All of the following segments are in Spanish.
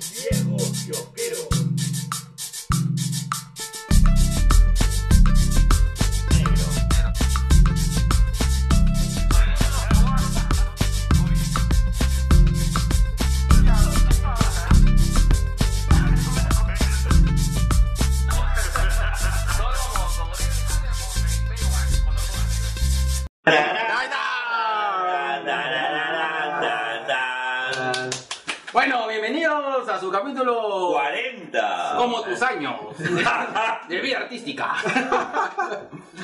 viejo kiosquero. Como tus años de, vida artística.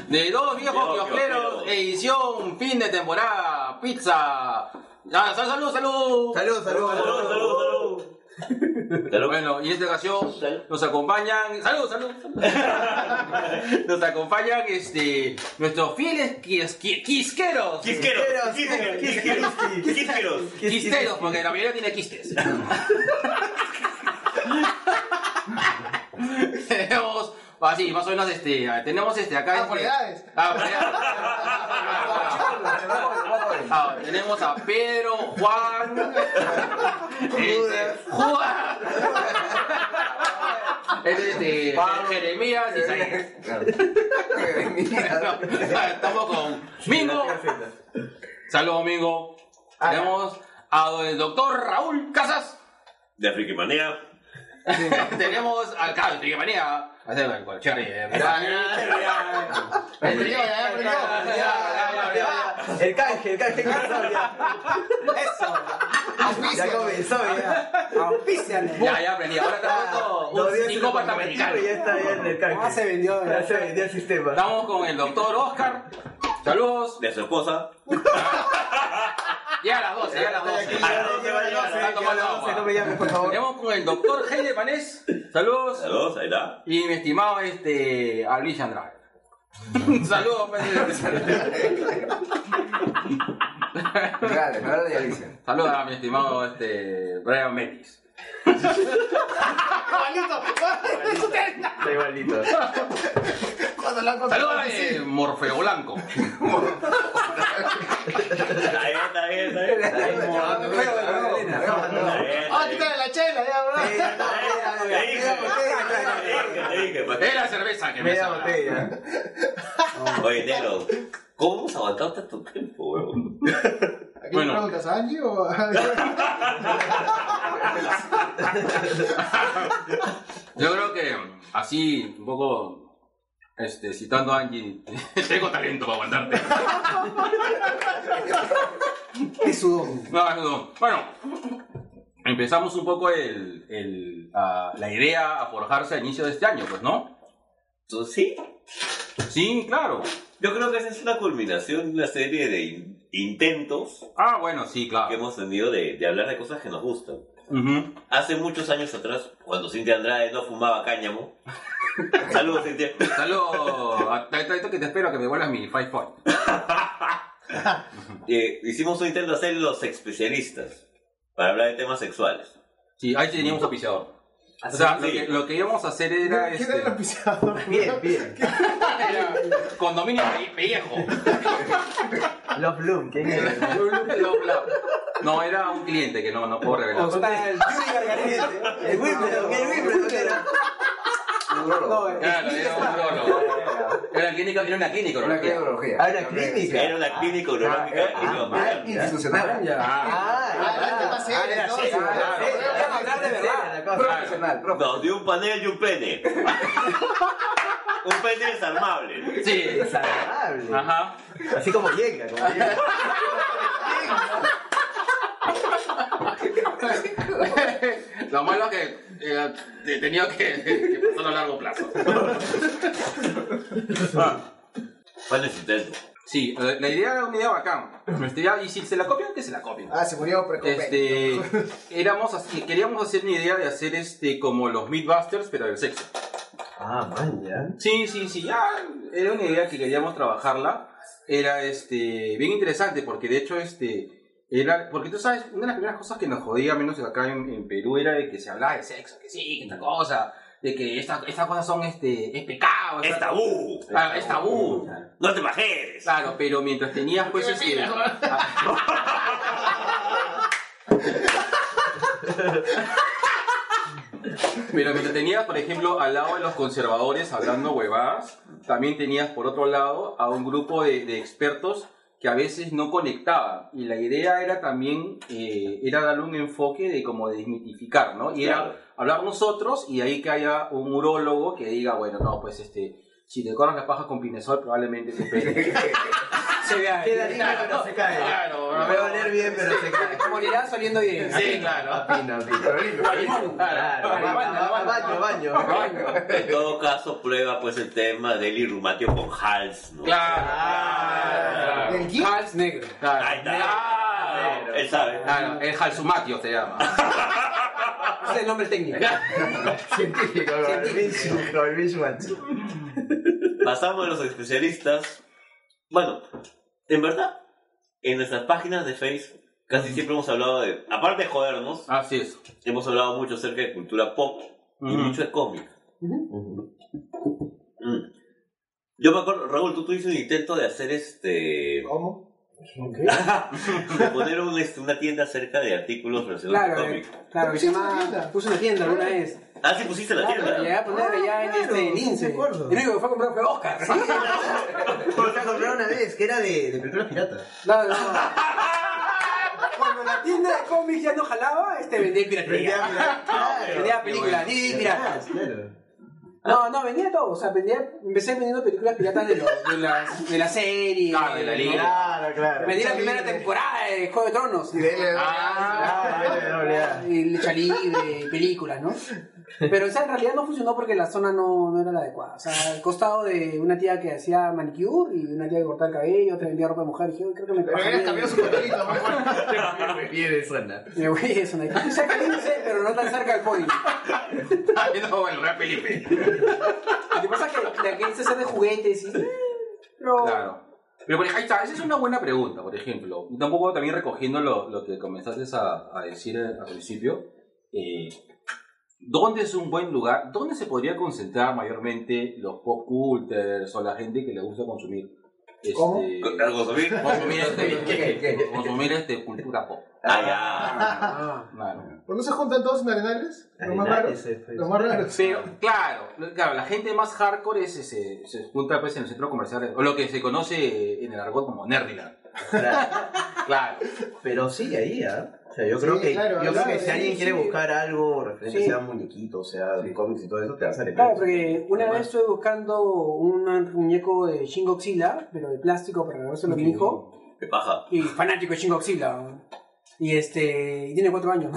De dos viejos kiosqueros. edición fin de temporada, pizza. Ah, sal- salud, salud. Salud, salud, Salud, salud, salud. Salud. Bueno, y en esta ocasión nos acompañan. ¡Salud, salud! Nos acompañan este, nuestros fieles quis- qui- quisqueros. Quisqueros, quisqueros, quisqueros, quisqueros. Quisteros, porque la mayoría tiene quistes. tenemos, así, más o menos, este, tenemos este, acá. Ah, este-. Ah. Ah, tenemos a Pedro, Juan, este, Juan, este, este, Jeremías y Isaías. Estamos con Mingo. Saludos, Mingo. Tenemos a el doctor Raúl Casas. De Frikimanía. Tenemos al Cabo de Manía. Hacer el cual, Cherry. El canje, el canje. Eso. Ya comenzó ya. Auspíciale. Ya, ya aprendí. Ahora estamos con Dos un psicópata americano. Ya está bien el canje. Ya se vendió, ya. se vendió el sistema. Estamos con el doctor Oscar. Saludos. De su esposa. Ya a las 12, ya a las 12. Aquí, ya, ya, ya, ya, Está ya, tomando ya, agua. No me llames, por favor. Tenemos con el doctor Heide Panés. Saludos. Saludos, ahí está. Y mi estimado este, Alvis Andrade. Saludos, pues. Saludos a mi estimado este, Brian Metis. Está igualito. Cuando la Saludos a eh, Morfeo Blanco. Ahí está, ahí está, ahí está. Ahí está. Ah, quítale la chela, ya, ¿verdad? Te dije, te dije, pa' que- Es la cerveza que me. Oye, ¿cómo hemos aguantado tanto tiempo, huevón? ¿A Bueno. le preguntas? ¿A Angie o a.? Yo creo que así, un poco, este, citando a Angie, tengo talento para aguantarte. Es sudor. No, no. Bueno, empezamos un poco el, el, la idea a forjarse a inicio de este año, pues, ¿no? Entonces, sí, Sí, claro. yo creo que esa es una culminación de una serie de in- intentos Ah, bueno, sí, que claro. hemos tenido de, de hablar de cosas que nos gustan. Hace muchos años atrás, cuando Cintia Andrade no fumaba cáñamo. Saludos, Cintia. Saludos. a- a- a- que te espero que me vuelvas mi five point. Eh, hicimos un intento de hacer los especialistas para hablar de temas sexuales. Sí, ahí teníamos auspiciador. O sea, lo que, lo que íbamos a hacer era ¿Quién este, era el auspiciador? Bien, bien. era condominio pe- pellejo. Love Bloom, ¿quién es? Lo- lo- No, era un cliente que no, no puedo revelar. El Yuri. El Wimbledon, el Wimbledon era. No, el- Claro, era un urologo. Era, clínica, era una clínica urología. Ah, una clínica. Era una clínica urológica Ah, ah, institucional. Ah, Ah, Ah, ah, Ah, hablar de verdad. Profesional, Nos dio un panel y un pene. un pene desarmable. Sí. Desagradable. Ajá. Así como llega, como llega. Lo malo es que eh, he tenido que, que pasarlo a largo plazo. Fue ese intento. Sí, eh, la idea era una idea bacán. Este, ya, y si se la copian, que se la copien. Ah, se murió precope. Este, éramos así- queríamos hacer una idea de hacer este como los Mythbusters, pero del sexo. Ah, man, ya. Sí, sí, sí, ya era una idea que queríamos trabajarla. Era este bien interesante porque de hecho este era porque tú sabes una de las primeras cosas que nos jodía menos acá en, en Perú era de que se hablaba de sexo, que sí, que esta cosa, de que esta- estas cosas son este es pecado, Es esta- tabú. Claro, es tabú. No te bajes. Claro, pero mientras tenías pues este Pero mientras tenías, por ejemplo, al lado de los conservadores hablando huevadas, también tenías por otro lado a un grupo de, de expertos que a veces no conectaban. Y la idea era también, eh, era darle un enfoque de como de desmitificar, ¿no? Y era hablar nosotros y ahí que haya un urólogo que diga, bueno, no, pues este, si te corras la paja con pinesol probablemente te pegue. Se vea. Queda lindo, pero se cae. Claro, Va a oler bien, pero se cae. Morirá saliendo bien. Sí, claro. Baño, baño. En todo caso, prueba pues el tema del irrumatio con Hals, ¿no? Claro. ¿El quién? Hals negro. Claro. Ahí está. Claro. Él sabe. Claro, el Halsumatio se llama. Ese es el nombre técnico. Científico, con el. Pasamos de los especialistas. Bueno, en verdad, en nuestras páginas de Facebook casi siempre hemos hablado de, aparte de jodernos, Así es. hemos hablado mucho acerca de cultura pop y mucho de cómic. Mm. Yo me acuerdo, Raúl, tú tuviste un intento de hacer este. ¿Cómo? de poner un, este, una tienda cerca de artículos relacionados Claro, con eh, cómic. claro, se ¿Pusiste una llama. tienda? Puse una tienda alguna vez. Ah, sí, pusiste la tienda. llegué a poner allá en claro, este en Lince. me acuerdo. El único que fue a comprar fue Oscar. Porque la compré una vez, que era de, de películas piratas. No, no. Cuando la tienda de cómics ya no jalaba, este vendía piratería. Vendía películas, DVD piratas. Claro. No, no, vendía todo. O sea, vendía, empecé vendiendo películas piratas de, los, de, las, de la serie. Claro, de la liga. Claro, claro. Vendí la primera temporada de Juego de Tronos. Y de él, Ah, claro, Y lucha libre, películas, ¿no? Pero o sea, en realidad no funcionó porque la zona no, no era la adecuada. O sea, al costado de una tía que hacía manicure y una tía que cortaba el cabello, otra vendía ropa de mujer. Y dije, "Uy, creo que me Pero habías cambiado su muy bueno. Me viene suena. Me voy a eso, ¿no? Cerca del índice, pero no tan cerca del point. Ay, no, bueno, una Felipe. Lo que pasa es que la hice hacer de juguetes y... eh, Pero... Claro. Pero por ejemplo, ahí está, esa es una buena pregunta, por ejemplo. Y tampoco también recogiendo lo, lo que comenzaste a, a decir al principio. eh, ¿Dónde es un buen lugar? ¿Dónde se podría concentrar mayormente los pop culters o la gente que le gusta consumir? Este, ¿Cómo? ¿Algo subir? Consumir, este, consumir este, cultura pop. Ah, ya. Ah. Claro. ¿Cuándo se juntan todos en Arenales? Los más raros. Los más raros. Pero, claro, claro, la gente más hardcore es, se, se junta pues, en el centro comercial, o lo que se conoce en el argot como Nerdiland. Claro. Pero sí, ahí, ¿ah? O sea, yo Sí, creo que, claro, yo creo claro, que si alguien sí. quiere buscar algo referente, Sí. sea muñequitos, sea cómics y todo eso, te va a salir. Claro, porque una vez estuve buscando un muñeco de Shin Godzilla, pero de plástico para regalárselo a mi hijo, Qué paja. y fanático de Shin Godzilla. Y este, y tiene cuatro años.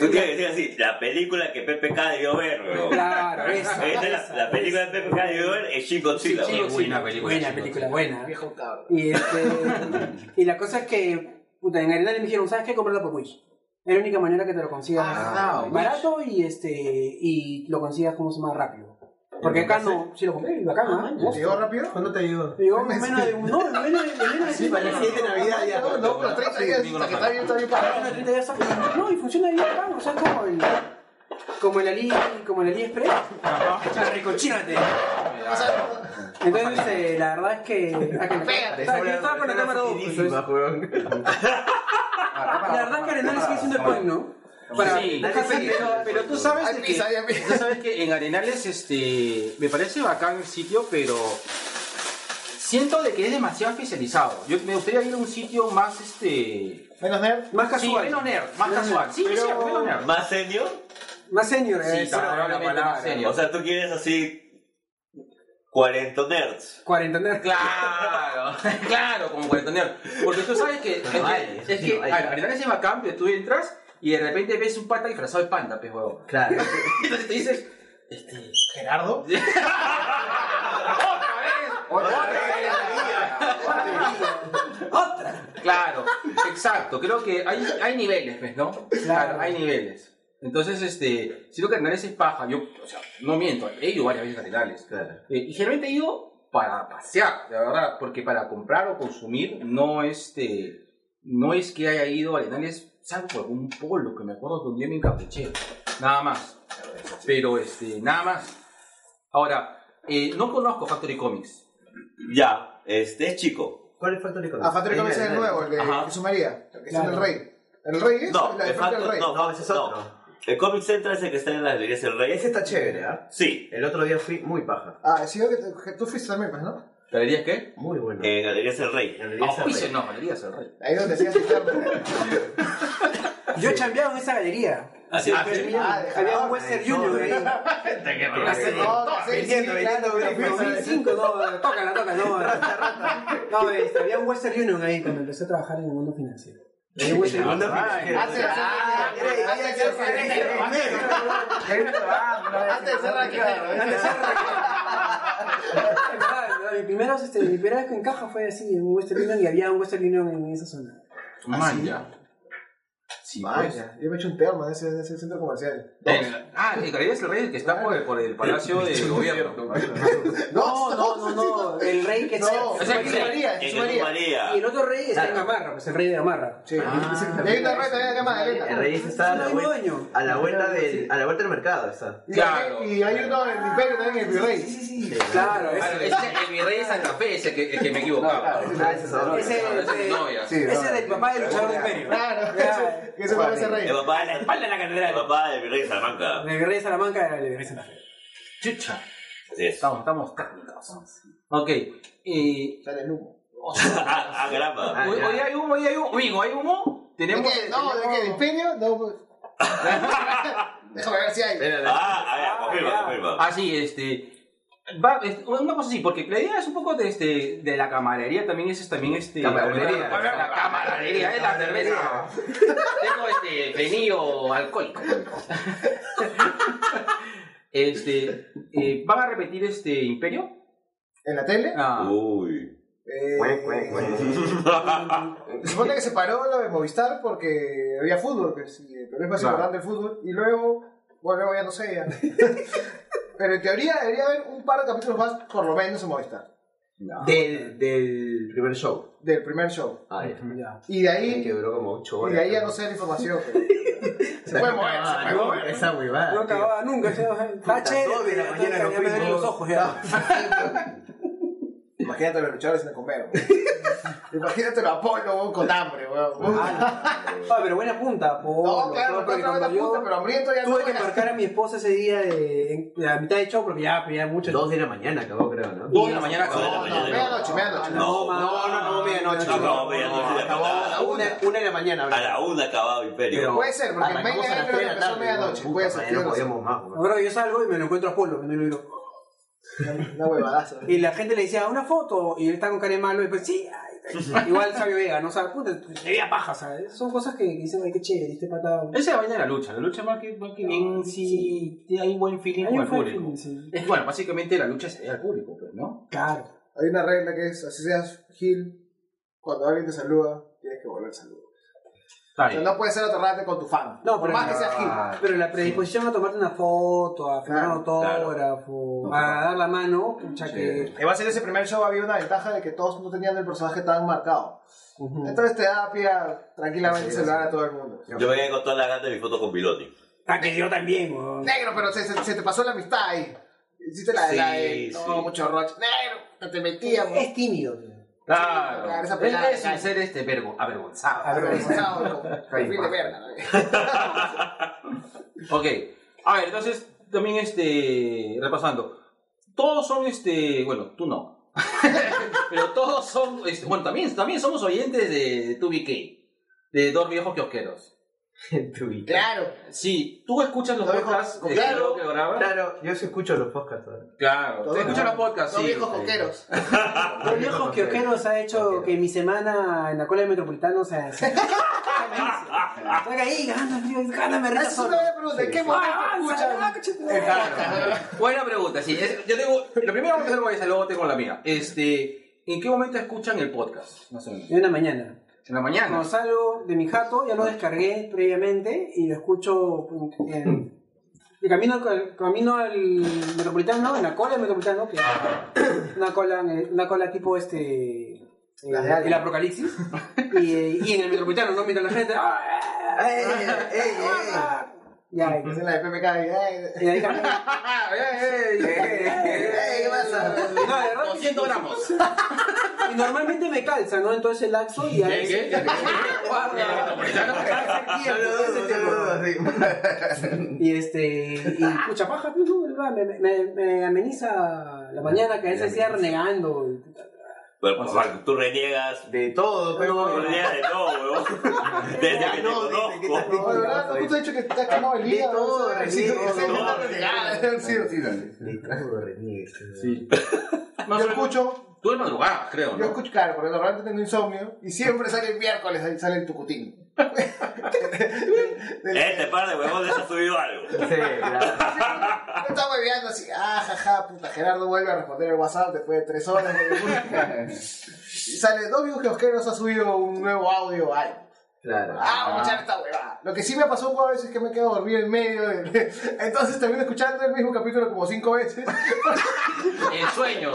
Tú tienes que decir así, la película que PPK debió ver, weón. claro, esa. Es la, la película de PPK debió ver es Shin Godzilla. Buena película, Buena película, buena. Viejo cabrón. Y, este, y la cosa es que, puta, en Arenal me dijeron, ¿sabes qué? Comprarlo por Wish. Es la única manera que te lo consigas Ah, barato y este y lo consigas como se más rápido. Porque acá no, sí lo compré, y bacán, ¿ah? ¿Te llegó rápido? ¿Cuándo te llegó? Llegó en menos de un, no, en menos de, de Sí, para el 7 de Navidad ya. No, no, pero 30 días. Digo, hasta que no, está bien, está bien Para parado. una 30 días. No, y funciona bien acá, o sea, como el como el Ali, como el AliExpress. Recochínate. Entonces, la verdad es que. ah, Pégate, Estaba- yo estaba con la cámara dos, entonces, La verdad es que Arenal sigue siendo el point, ¿no? Para, Sí, buscar pero, pero tú sabes de que, tú sabes que en Arenales este me parece bacán el sitio, pero siento de que es demasiado especializado. Yo me gustaría ir a un sitio más este Menos nerd. Más sí, casual. menos nerd, más Menos casual. nerd. Sí, Pero- sí, menos nerd. ¿Más senior? Más senior, Sí, la probablemente palabra. más senior. O sea, tú quieres así 40 nerds. 40 nerd. Claro, claro, como cuarentena. Porque tú sabes que, Pero hay, es sí, que hay. a es bacán, pero tú entras y de repente ves un pata disfrazado de panda, pues huevo. Claro. Entonces te dices, este, Gerardo. Otra. Claro, exacto. Creo que hay, hay niveles, pues, ¿no? Claro, hay niveles. Entonces, este, si lo que Arenales es paja, yo, o sea, no miento, he ido varias veces a Arenales. Claro. Eh, y generalmente he ido para pasear, de verdad, porque para comprar o consumir no, este, no es que haya ido a Arenales, por algún polo que me acuerdo que un día me encapriché. Nada más. Pero, este, nada más. Ahora, eh, no conozco Factory Comics. Ya, este es chico. ¿Cuál es Factory Comics? Ah, Factory Comics es el nuevo, el de Ajá. Jesús María. El que es Claro. el rey. ¿El rey es? No, la de el Factor- del rey. no. No, ese es otro. El Comic Central es el que está en las galerías del Rey. Ese está chévere, ¿ah? Sí, El otro día fui muy paja. Ah, sí, que, que tú fuiste también, pues, ¿no? ¿Galerías qué? Muy bueno. en Galerías del Rey. Galerías Ah, Arrey. juicio, no, galerías el rey. Ahí donde hacías el. Yo he chambeado en esa galería. Hace Ah, sí. Ah, Había ah, un Western no, ahí. Hace- No, sí. 2005, no, tócala, tócala, no. No, este, había un Western Union ahí cuando empecé a trabajar en el mundo financiero. Ah, Antes de ser ah, antes de ser antes Mi primera, este, mi primera vez que encaja fue así, en Western Union y había un Western Union en esa zona. Man, ya. Sí, pues. Vaya, yo me he hecho un termo en ese, en ese centro comercial. En- ah, el Galerías del Rey el que está por el, por el Palacio de Gobierno. No, no, no, no, el rey que No, O sea, es que- María, En el María. Y el otro rey está en Gamarra, pues el rey de Gamarra. Sí. Ah. Y hay una red también que se llama El rey está a la, el vuelta, a la vuelta del, a la vuelta del mercado está. Y, Claro. y hay uno en el Imperio también, el Virrey. Sí, sí, sí. Claro, ese, ese es el virrey de Santa Fe, ese que, el que me equivocaba. Ah, ese es del papá del luchador del imperio. Claro. Ese- fue ese rey. El papá, La espalda de la el catedral. papá del virrey de Salamanca. El virrey de Salamanca era el virrey de Santa Fe. Chucha. Así es. Estamos, estamos técnicos. Ok. Y. Sale el humo. Ah, ah, caramba. Ah, Hoy, hoy hay humo, hoy hay humo. Amigo, ¿hay humo? ¿De Tenemos. qué? No, ¿de qué? ¿De Imperio? No, pues. Déjame ver si hay. Espérate. Ah, a ver, confirma, confirma. Ah, sí, este. Va, es- una cosa así, porque la idea es un poco de, este, de la camaradería, también es también este. Camaradería. La, la camaradería, es la cerveza. Tengo este frenillo alcohólico. este. eh, ¿Van a repetir este Imperio? ¿En la tele? Ah, Uy. Eh, cuec. Se supone que se paró lo de Movistar porque había fútbol, pues, Perú es más importante el fútbol. Y luego, bueno, luego ya no sé, ya. Pero en teoría debería haber un par de capítulos más, por lo menos en Movistar, Del, del primer show. del primer show. Ah, ya. Ya. Y de Que ahí, duró como 8 y horas. de ahí ya no sé la información. pero- Se puede mover, se puede mover. Esa huevada. No acababa nunca. Chévere. dos de la pero mañana ya nos me duelen fuimos. los ojos ya. Imagínate a los luchadores en el comer. Imagínate a Apolo weón, con hambre, weón. Ah, pero buena punta, po. No, claro, porque no, cuando la yo puta, pero hambriento ya no. tuve que era. marcar a mi esposa ese día de, en- de la mitad de show porque ya pedía mucho. 2 de la mañana acabó, creo, ¿no? dos de la mañana acabó. No, No, medianoche, medianoche. No, no, no, no, medianoche. No, no, medianoche acabó a la una, una de la mañana. A la una acababa Imperio. Puede ser, porque mañana a las creo 3 que empezó medianoche, puede ser, No podíamos más. weón. Ahora yo salgo y me lo encuentro a Polo, que no lo digo. Una huevadaza. Y la gente le decía, una foto, y él está con cara de malo, y pues sí, ay, igual Sabio Vega, ¿no? O sea, puta, se veía paja, ¿sabes? Son cosas que dicen, ay, qué chévere, este patado. Esa vaina de la lucha. La lucha más que, más que bien, sí, hay buen feeling Hay con un el público. feeling, sí. Es que, bueno, básicamente la lucha se ve al público, pues, ¿no? Claro. Hay una regla que es, así seas Gil, cuando alguien te saluda, tienes que volver saludo. Está O sea, bien. no puedes ser atorrante con tu fan. No, por pero- más que seas Gil. Pero la predisposición a tomarte una foto, a firmar un Claro, autógrafo, a dar la mano, pucha que... Y va a ser ese primer show había una ventaja de que todos no tenían el personaje tan marcado. Entonces te da pie a tranquilamente saludar a todo el mundo. Yo venía con toda la gana de mi foto con Piloti. Ah, que yo también. Negro, pero se, se- se te pasó la amistad ahí. Hiciste la de la de. Sí, No, sí. mucho roche. Negro, te metíamos. Es tímido, tío. Claro. Claro, esa pelada, es sin ser este vergo, avergonzado. Avergonzado, perfil de verga. ¿no? Ok. A ver, entonces, también este. Repasando. Todos son este. Bueno, tú no. Pero todos son. Este, bueno, también, también somos oyentes de 2BK. De dos viejos kiosqueros. Claro. Sí, tú escuchas los viejos podcasts de coqueros. que grabas. Claro, yo sí escucho los podcasts. ahora. Claro, Dos tú escuchas los podcasts, Dos sí. viejos coqueros. Los viejos kiosqueros ha hecho que mi semana en la cola del metropolitano sea. Estoy ahí, gana, tío, gana, me Esa es solo. una buena pregunta. ¿En qué momento Ah, escuchan? coche, Claro. Buena pregunta, sí. Es- yo tengo, lo primero que hacer con esa, luego tengo la mía. Este, ¿En qué momento escuchan el podcast? Más o menos. De una mañana. En la mañana. Cuando salgo de mi jato, ya lo descargué previamente y lo escucho en, de camino, al- camino al metropolitano, en la cola del metropolitano, que es una cola, una cola tipo este. La de el apocalipsis y, y en el metropolitano no mientras la gente. ¡Ey, ey, ey! Ya Es en la PPK. y, ahí camino. ¡Ey, qué pasa! no de verdad 200 gramos. Y normalmente me calza, ¿no? Entonces el laxo y a ¿Qué, tiempo. Y este, y pucha paja, pues, me, me, me ameniza la mañana que a veces sea renegando. Pero, papá, tú reniegas. De todo, Tú pero. reniegas de todo, weón. Desde que te no, que conozco. No, de verdad, justo he dicho que te has quemado el De hígado. todo, o sea, de sí, todo, sí, de sí, todo. renegada, sí, sí, dale. De reniegues. Sí. Yo escucho, Tú de madrugada, creo, yo ¿no? escucho, claro, porque normalmente tengo insomnio y siempre sale el miércoles, ahí sale el tucutín. Este par de huevones ha subido algo. Sí, claro. Está hueveando así, ah, jaja, puta, Gerardo vuelve a responder el WhatsApp después de tres horas. y sale, dos viejos kiosqueros ha subido un nuevo audio, ay. Claro. Ah, vamos a echar esta huevada. Lo que sí me pasó fue a veces que me quedo dormido en medio. de- Entonces termino escuchando el mismo capítulo como cinco veces. El sueño.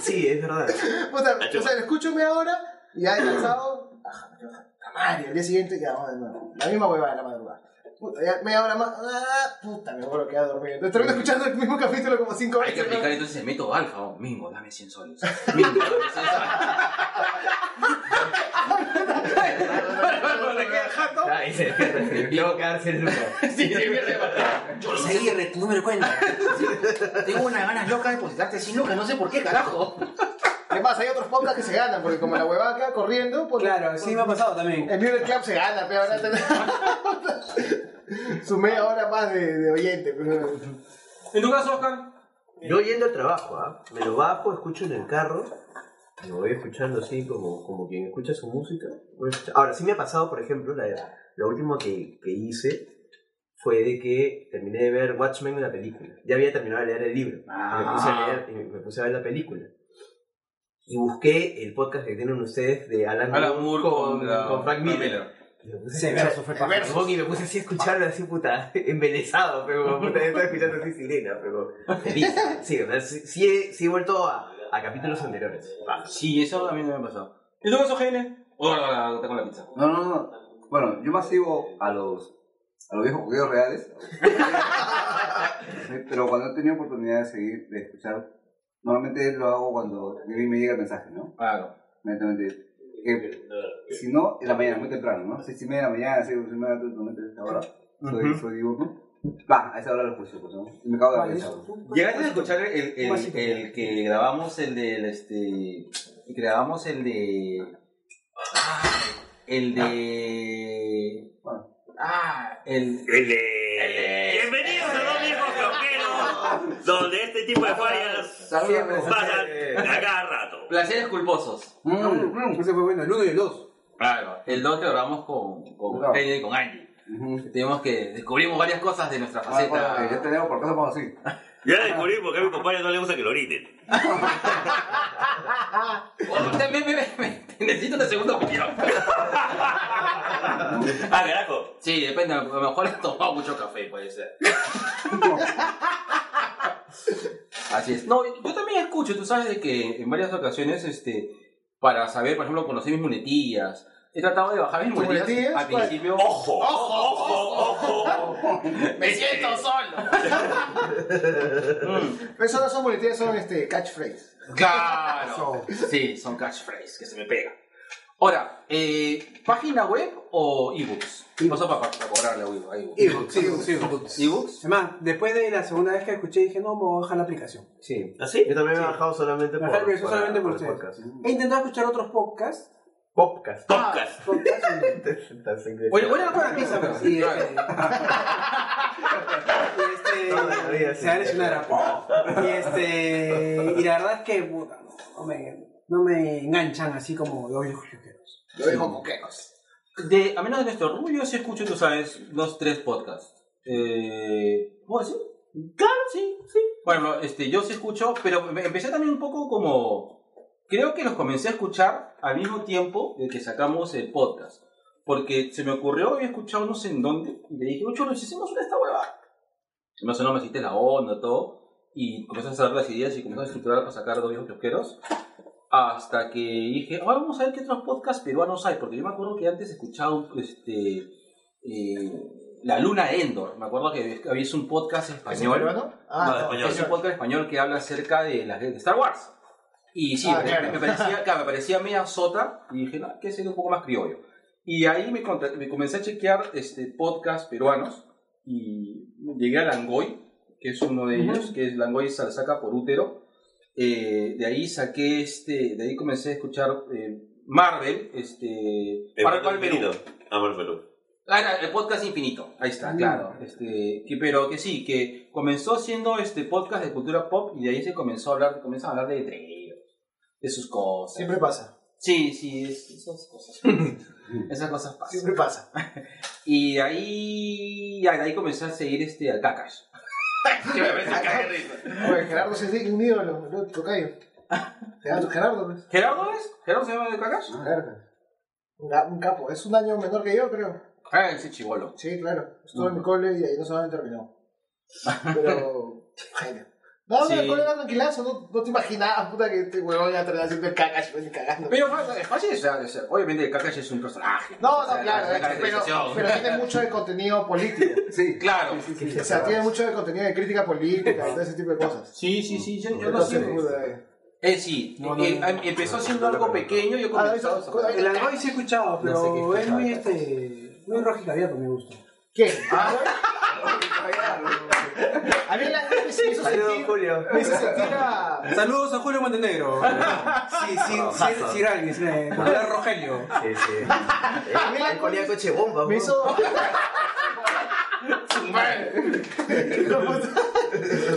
Sí, es verdad. O sea, lo escucho media hora y ya he cansado. Ah, me quedo la madre. Al día siguiente ya vamos de nuevo. La misma huevada de la madrugada. Puta, ya media hora más. Ah, puta, me vuelvo a quedar dormido. Entonces termino escuchando el mismo capítulo como cinco Hay que veces. aplicar entonces el método alfa. ¿no? Mingo, dame 100 soles. Mingo, dame 100 soles. Le queda jato. Ay, se Luego quedarse en lugar. Sí, sí, me remata. Yo Aguirre, tu número de cuenta. Tengo unas ganas locas de depositarte 100 lucas, no sé por qué, carajo. Además, hay otros podcasts que se ganan, porque como la huevada queda corriendo, pues. Claro, sí me ha pasado también. El Music Club se gana, pero ahora tenés- Su media hora más de, de oyente. pero- En tu caso, Oscar. Yo yendo al trabajo, ¿ah? me lo bajo, escucho en el carro, lo voy escuchando así como, como quien escucha su música. Ahora, sí me ha pasado, por ejemplo, la, lo último que, que hice fue de que terminé de ver Watchmen la película. Ya había terminado de leer el libro. Me puse a leer y me puse a ver la película. Y busqué el podcast que tienen ustedes de Alan, Alan Moore con, con, la- con Frank Miller. Y me puse a y me puse así a escucharlo así, puta, embelesado, pero puta, yo estaba escuchando así sirena, pero feliz. Sí, o sea, sí, sí he, sí he vuelto a, a capítulos anteriores. Va. Sí, eso también me ha pasado. ¿En tu caso, Jaime? Hola, está con la pizza. No, no, no. Bueno, yo más sigo a los, a los viejos jugueos reales. Pero cuando he tenido oportunidad de seguir, de escuchar, normalmente lo hago cuando a mí me llega el mensaje, ¿no? Claro. Inmediatamente. Que, si no, en la mañana, muy temprano, ¿no? Seis y media de la mañana, seis y media, normalmente a esa hora. Soy, soy diurno. Va, a esa hora lo escucho, pues, ¿no? Y me acabo de pensar. ¿Llegaste a escuchar el, el, el que grabamos, el del, este, el que grabamos el de, ah, el de, ah, el, El de... Bienvenidos a los viejos donde este tipo de fallas Pasan a cada rato. Placeres culposos. Mm, Ese fue bueno, el 1 y el 2. Claro, el 2 que grabamos con, con Claro. Y con Angie. Tenemos que descubrimos varias cosas de nuestra Ah, bueno, faceta. ya tenemos por qué somos así. Ya descubrí por qué a mi compadre no le gusta que lo orinen. Oh, me- me- me- me- necesito una segunda opinión. Ah, carajo. Sí, depende, a lo mejor he tomado mucho café, puede ser. Así es. No, yo también escucho, tú sabes de que en varias ocasiones, este, para saber, por ejemplo, conocer mis muletillas, he tratado de bajar mis ¿Tus muletillas muletillas? al ¿Cuál? principio. Ojo, ojo, ojo. ¡Me siento solo! Mm, Pero eso no son muletillas, son este, catchphrase. claro. Sí, son catchphrase que se me pega. Ahora, eh, ¿página web o ebooks? Paso para, para cobrarle a ebooks. a ebooks. Ebooks, ebooks, ebooks. ¿Ebooks? Además, después de la segunda vez que escuché, dije, no, me voy a bajar la aplicación. Sí. ¿Ah, sí? Yo también me he bajado solamente por, Bajé la aplicación para- solamente por el ustedes. podcast. He intentado escuchar otros podcasts. Podcast. Podcast. podcasts secreto. Oye, Bueno, con la pizza, pero sí. Claro. este, y este, sí. se va a lesionar a Y este, y la verdad es que, puta, no, no me, no me enganchan así como los viejos yoqueros. Lo dijo coqueros. De, a menos de nuestro orgullo, sí escucho, tú sabes, dos, tres podcasts. Eh, ¿Puedo decir? Claro, sí, sí. Bueno, este, yo sí escucho, pero empecé también un poco como... Creo que los comencé a escuchar al mismo tiempo de que sacamos el podcast. Porque se me ocurrió, había escuchado no sé en dónde, y le dije, ¿y si hacemos una esta hueva. Y más o menos me hiciste la onda, todo, y comencé a hacer las ideas y comencé a estructurar para sacar dos viejos kiosqueros. Hasta que dije, ahora vamos a ver qué otros podcasts peruanos hay, porque yo me acuerdo que antes escuchaba este, eh, La Luna Endor. Me acuerdo que había un podcast ¿Es español. No, Ah, español. Es un podcast español que habla acerca de, la, de Star Wars. Y sí, Ah, me, claro. me parecía, claro, me parecía media sota y dije, no, hay que ser un poco más criollo. Y ahí me, me comencé a chequear este, podcasts peruanos y llegué a Langoy, que es uno de ellos, que es Langoy se la saca por útero. Eh, de ahí saqué, este, de ahí comencé a escuchar eh, Marvel, este, El Marvel mundo Perú. infinito. Amor Perú. Ah, era el podcast infinito. Ahí está, claro. Este, que, pero que sí, que comenzó siendo este podcast de cultura pop y de ahí se comenzó a hablar, comienzan a hablar de ellos, de sus cosas. Siempre pasa. Sí, sí, es- esas cosas. esas cosas pasan. Siempre pasa. Y de ahí, de ahí comencé a seguir este, al Kakash. que me parece de. Oye, Gerardo se dice un ídolo, ¿no? Tocayo. Gerardo, Gerardo, pues. ¿Gerardo es? ¿Gerardo se llama el Kakash? Gerardo. Un ga- un capo. Es un año menor que yo, creo. Ah, ese chivolo. Sí, claro. Estuve en mi cole y ahí no se han terminado. Pero. genio. No, no, Sí. el era tranquilazo. No, no te imaginabas, puta, que este huevón iba a terminar haciendo el cacas, ni cagando. Pero fue- es ser. Obviamente el Kakash es un personaje. No, O no, sea, claro, la es que- pero, tiene mucho de contenido político. Sí, Claro. O sea, tiene mucho de contenido de crítica política y todo ese tipo de cosas. Sí, sí, sí, yo, yo sé. eh. Eh, sí, No, no, eh, no. em- empezó siendo algo pequeño, yo Ah, comencé a eso- El Algoy sí he escuchado, pero No sé qué es muy, este, muy rojito abierto, me gusta. ¿Qué? Ah, A mí la me hizo Saludos, sentir. Julio. Me hizo sentir a. Saludos a Julio Montenegro. Sí, sí, sí, sí, alguien, sí, Nicolás Rogelio. Sí, sí. mí la- Él ponía coche bomba. Me ¿no? hizo.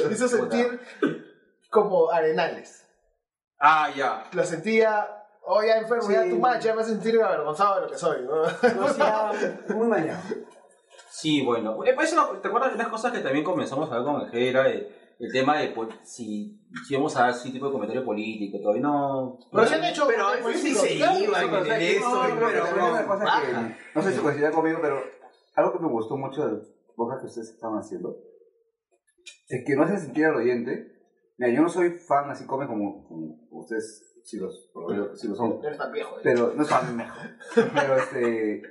me hizo sentir como arenales. Ah, ya. Lo sentía. Oh, ya enfermo, ya tu macho, ya me hace sentir avergonzado de lo que soy. ¿no? O sea, muy maleado. Sí, bueno. Eh, pues, ¿Te acuerdas de unas cosas que también comenzamos a ver con el Jera? El, el tema de pol- si, si vamos a dar ese tipo de comentario político, todavía no. Pero se han hecho. Pero sí se iban en pero- No, pero sé si coincide conmigo, pero algo que me gustó mucho del podcast que ustedes estaban haciendo es que no hacen sentir al oyente. Mira, yo no soy fan así come como, como ustedes sí los, por lo menos, sí lo son. Tan viejo. ¿eh? Pero no es fan mejor. Pero este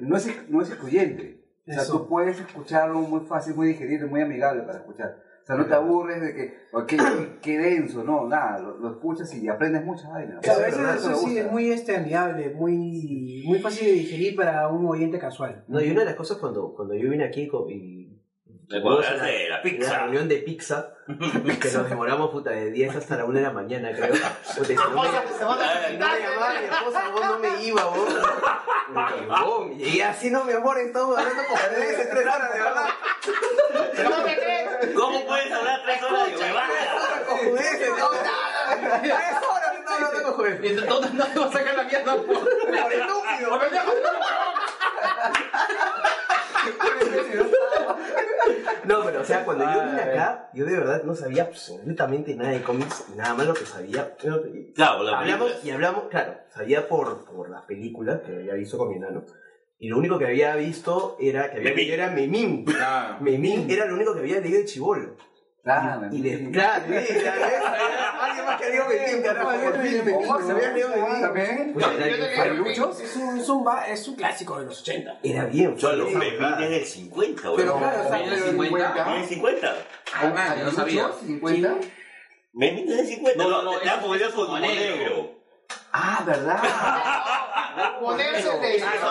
no es, no es excluyente. O sea, Eso. tú puedes escucharlo muy fácil, muy digerible, muy amigable para escuchar. O sea, no te aburres de que, "Oh, qué, denso, no, nada, lo, lo escuchas y aprendes muchas vainas. Claro, Eso es eso, sí es muy este, amigable, muy, muy fácil de digerir para un oyente casual. No, y una de las cosas cuando, cuando yo vine aquí y. Me de la pizza. reunión de pizza, que nos demoramos puta de 10 hasta la 1 de la mañana, creo. Puta, y si no me- Se van a Si no me llamaba mi esposa, vos no me iba, vos. Llegué así, no, mi amor, estamos hablando como tres, tres horas, de verdad. No me crees. ¿Cómo puedes hablar tres horas de huevada? Cojudeces, no, horas hablando con jueves. Y entonces no te vas a sacar la mierda por, por estúpido. No, pero o sea, cuando yo vine acá, yo de verdad no sabía absolutamente nada de cómics, nada más lo que sabía. Claro, la Hablamos película. y hablamos, claro, sabía por, por las películas que había visto con mi enano. Y lo único que había visto era que había Memín. era Memín. Ah, Memín era lo único que había leído de Chibolo. Ah, Y de, claro, sí, claro, alguien más que carajo, Memín, se había leído Memín. ¿También? Era. Es un, es un, es un clásico de los 80. Era bien Yo Memín claro. en el 50, Pero weón. claro, en el pero- 50. ¿En el 50? Ah, yo no sabía. ¿50? Memín en el 50. No, no, no, con como Humo negro. Ah, ¿verdad? Ponerse de. Ah.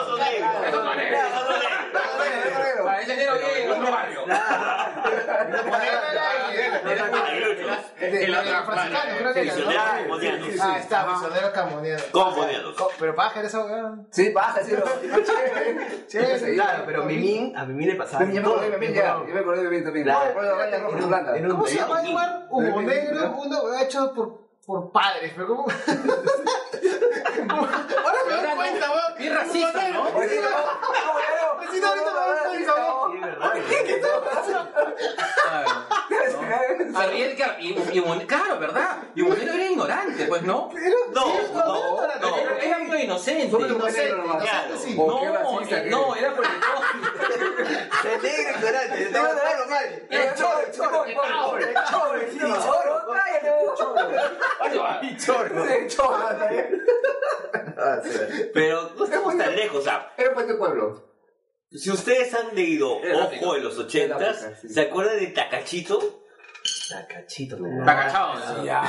El. Ah, está, Pero esa. Sí, baja, sí. Sí, sí. Claro, pero Memín, a Memín le pasaba. Yo me acordé de Memín también. ¿Cómo se llama igual? Hugo Negro, weá hecho por, por padres, pero ¿cómo? Ahora me doy cuenta, weón. Bien racista, ¿no? Sí, no, sí, no, ahorita me doy cuenta, weón. Ah, y él, claro, y, y Mon- claro, ¿verdad? Y Monero era ignorante, pues, ¿no? No, no, no. Era, muy inocente. Solo Inocente, Negro nomás. inocente, sí. ¿Por No, qué que no, era por el El negro ignorante, el negro todo mal. El choro, el choro, el choro, el choro, el choro, cállate, el choro, el choro. Ah, sí. Pero no estamos tan lejos. O sea, Era pues de pueblo. si ustedes han leído Ojo en los Era 80 África, sí. ¿se acuerdan de Takachito? Tacachito, me Está cachado. Sí, ya.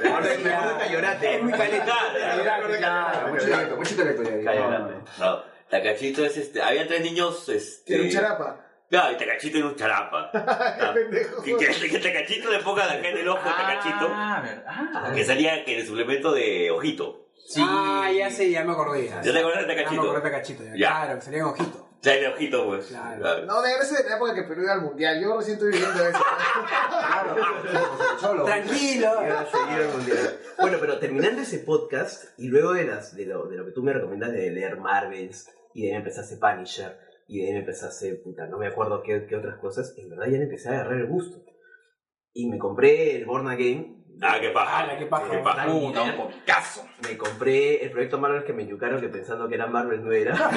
Me acuerdo de Cayorate. Es muy calentado. Mucho intelecto, mucho intelecto ya. Cállate. No, Tacachito es este. Había tres niños. Este, Tiene un charapa. Claro, y Tacachito era un charapa. Ah, pendejo. Que, que, que Tacachito le pongan acá en el ojo a Tacachito. Ah, verdad. Que salía en el suplemento de ojito. Sí. Ah, ya sé, ya me acordé. ¿Ya te acuerdas de Ya me Tacachito? acordé de Tacachito. ya. Ya. Claro, que salía en ojito. Sale de ojito, pues. Claro. Claro. No, de ese de la época que Perú iba al mundial. Yo recién estoy viviendo eso. Cholo. Tranquilo. Iba a seguir el mundial. Bueno, pero terminando ese podcast y luego de, las, de, lo, de lo que tú me recomiendas de leer Marvels y de ahí me empezaste Punisher y de ahí me empezaste, puta, no me acuerdo qué, qué otras cosas, en verdad ya le empecé a agarrar el gusto. Y me compré el Born Again. Ah, qué paja. Ah, qué paja. Qué paja. Puta, un comicazo. Me compré el proyecto Marvel que me yucaron que pensando que era Marvel no era.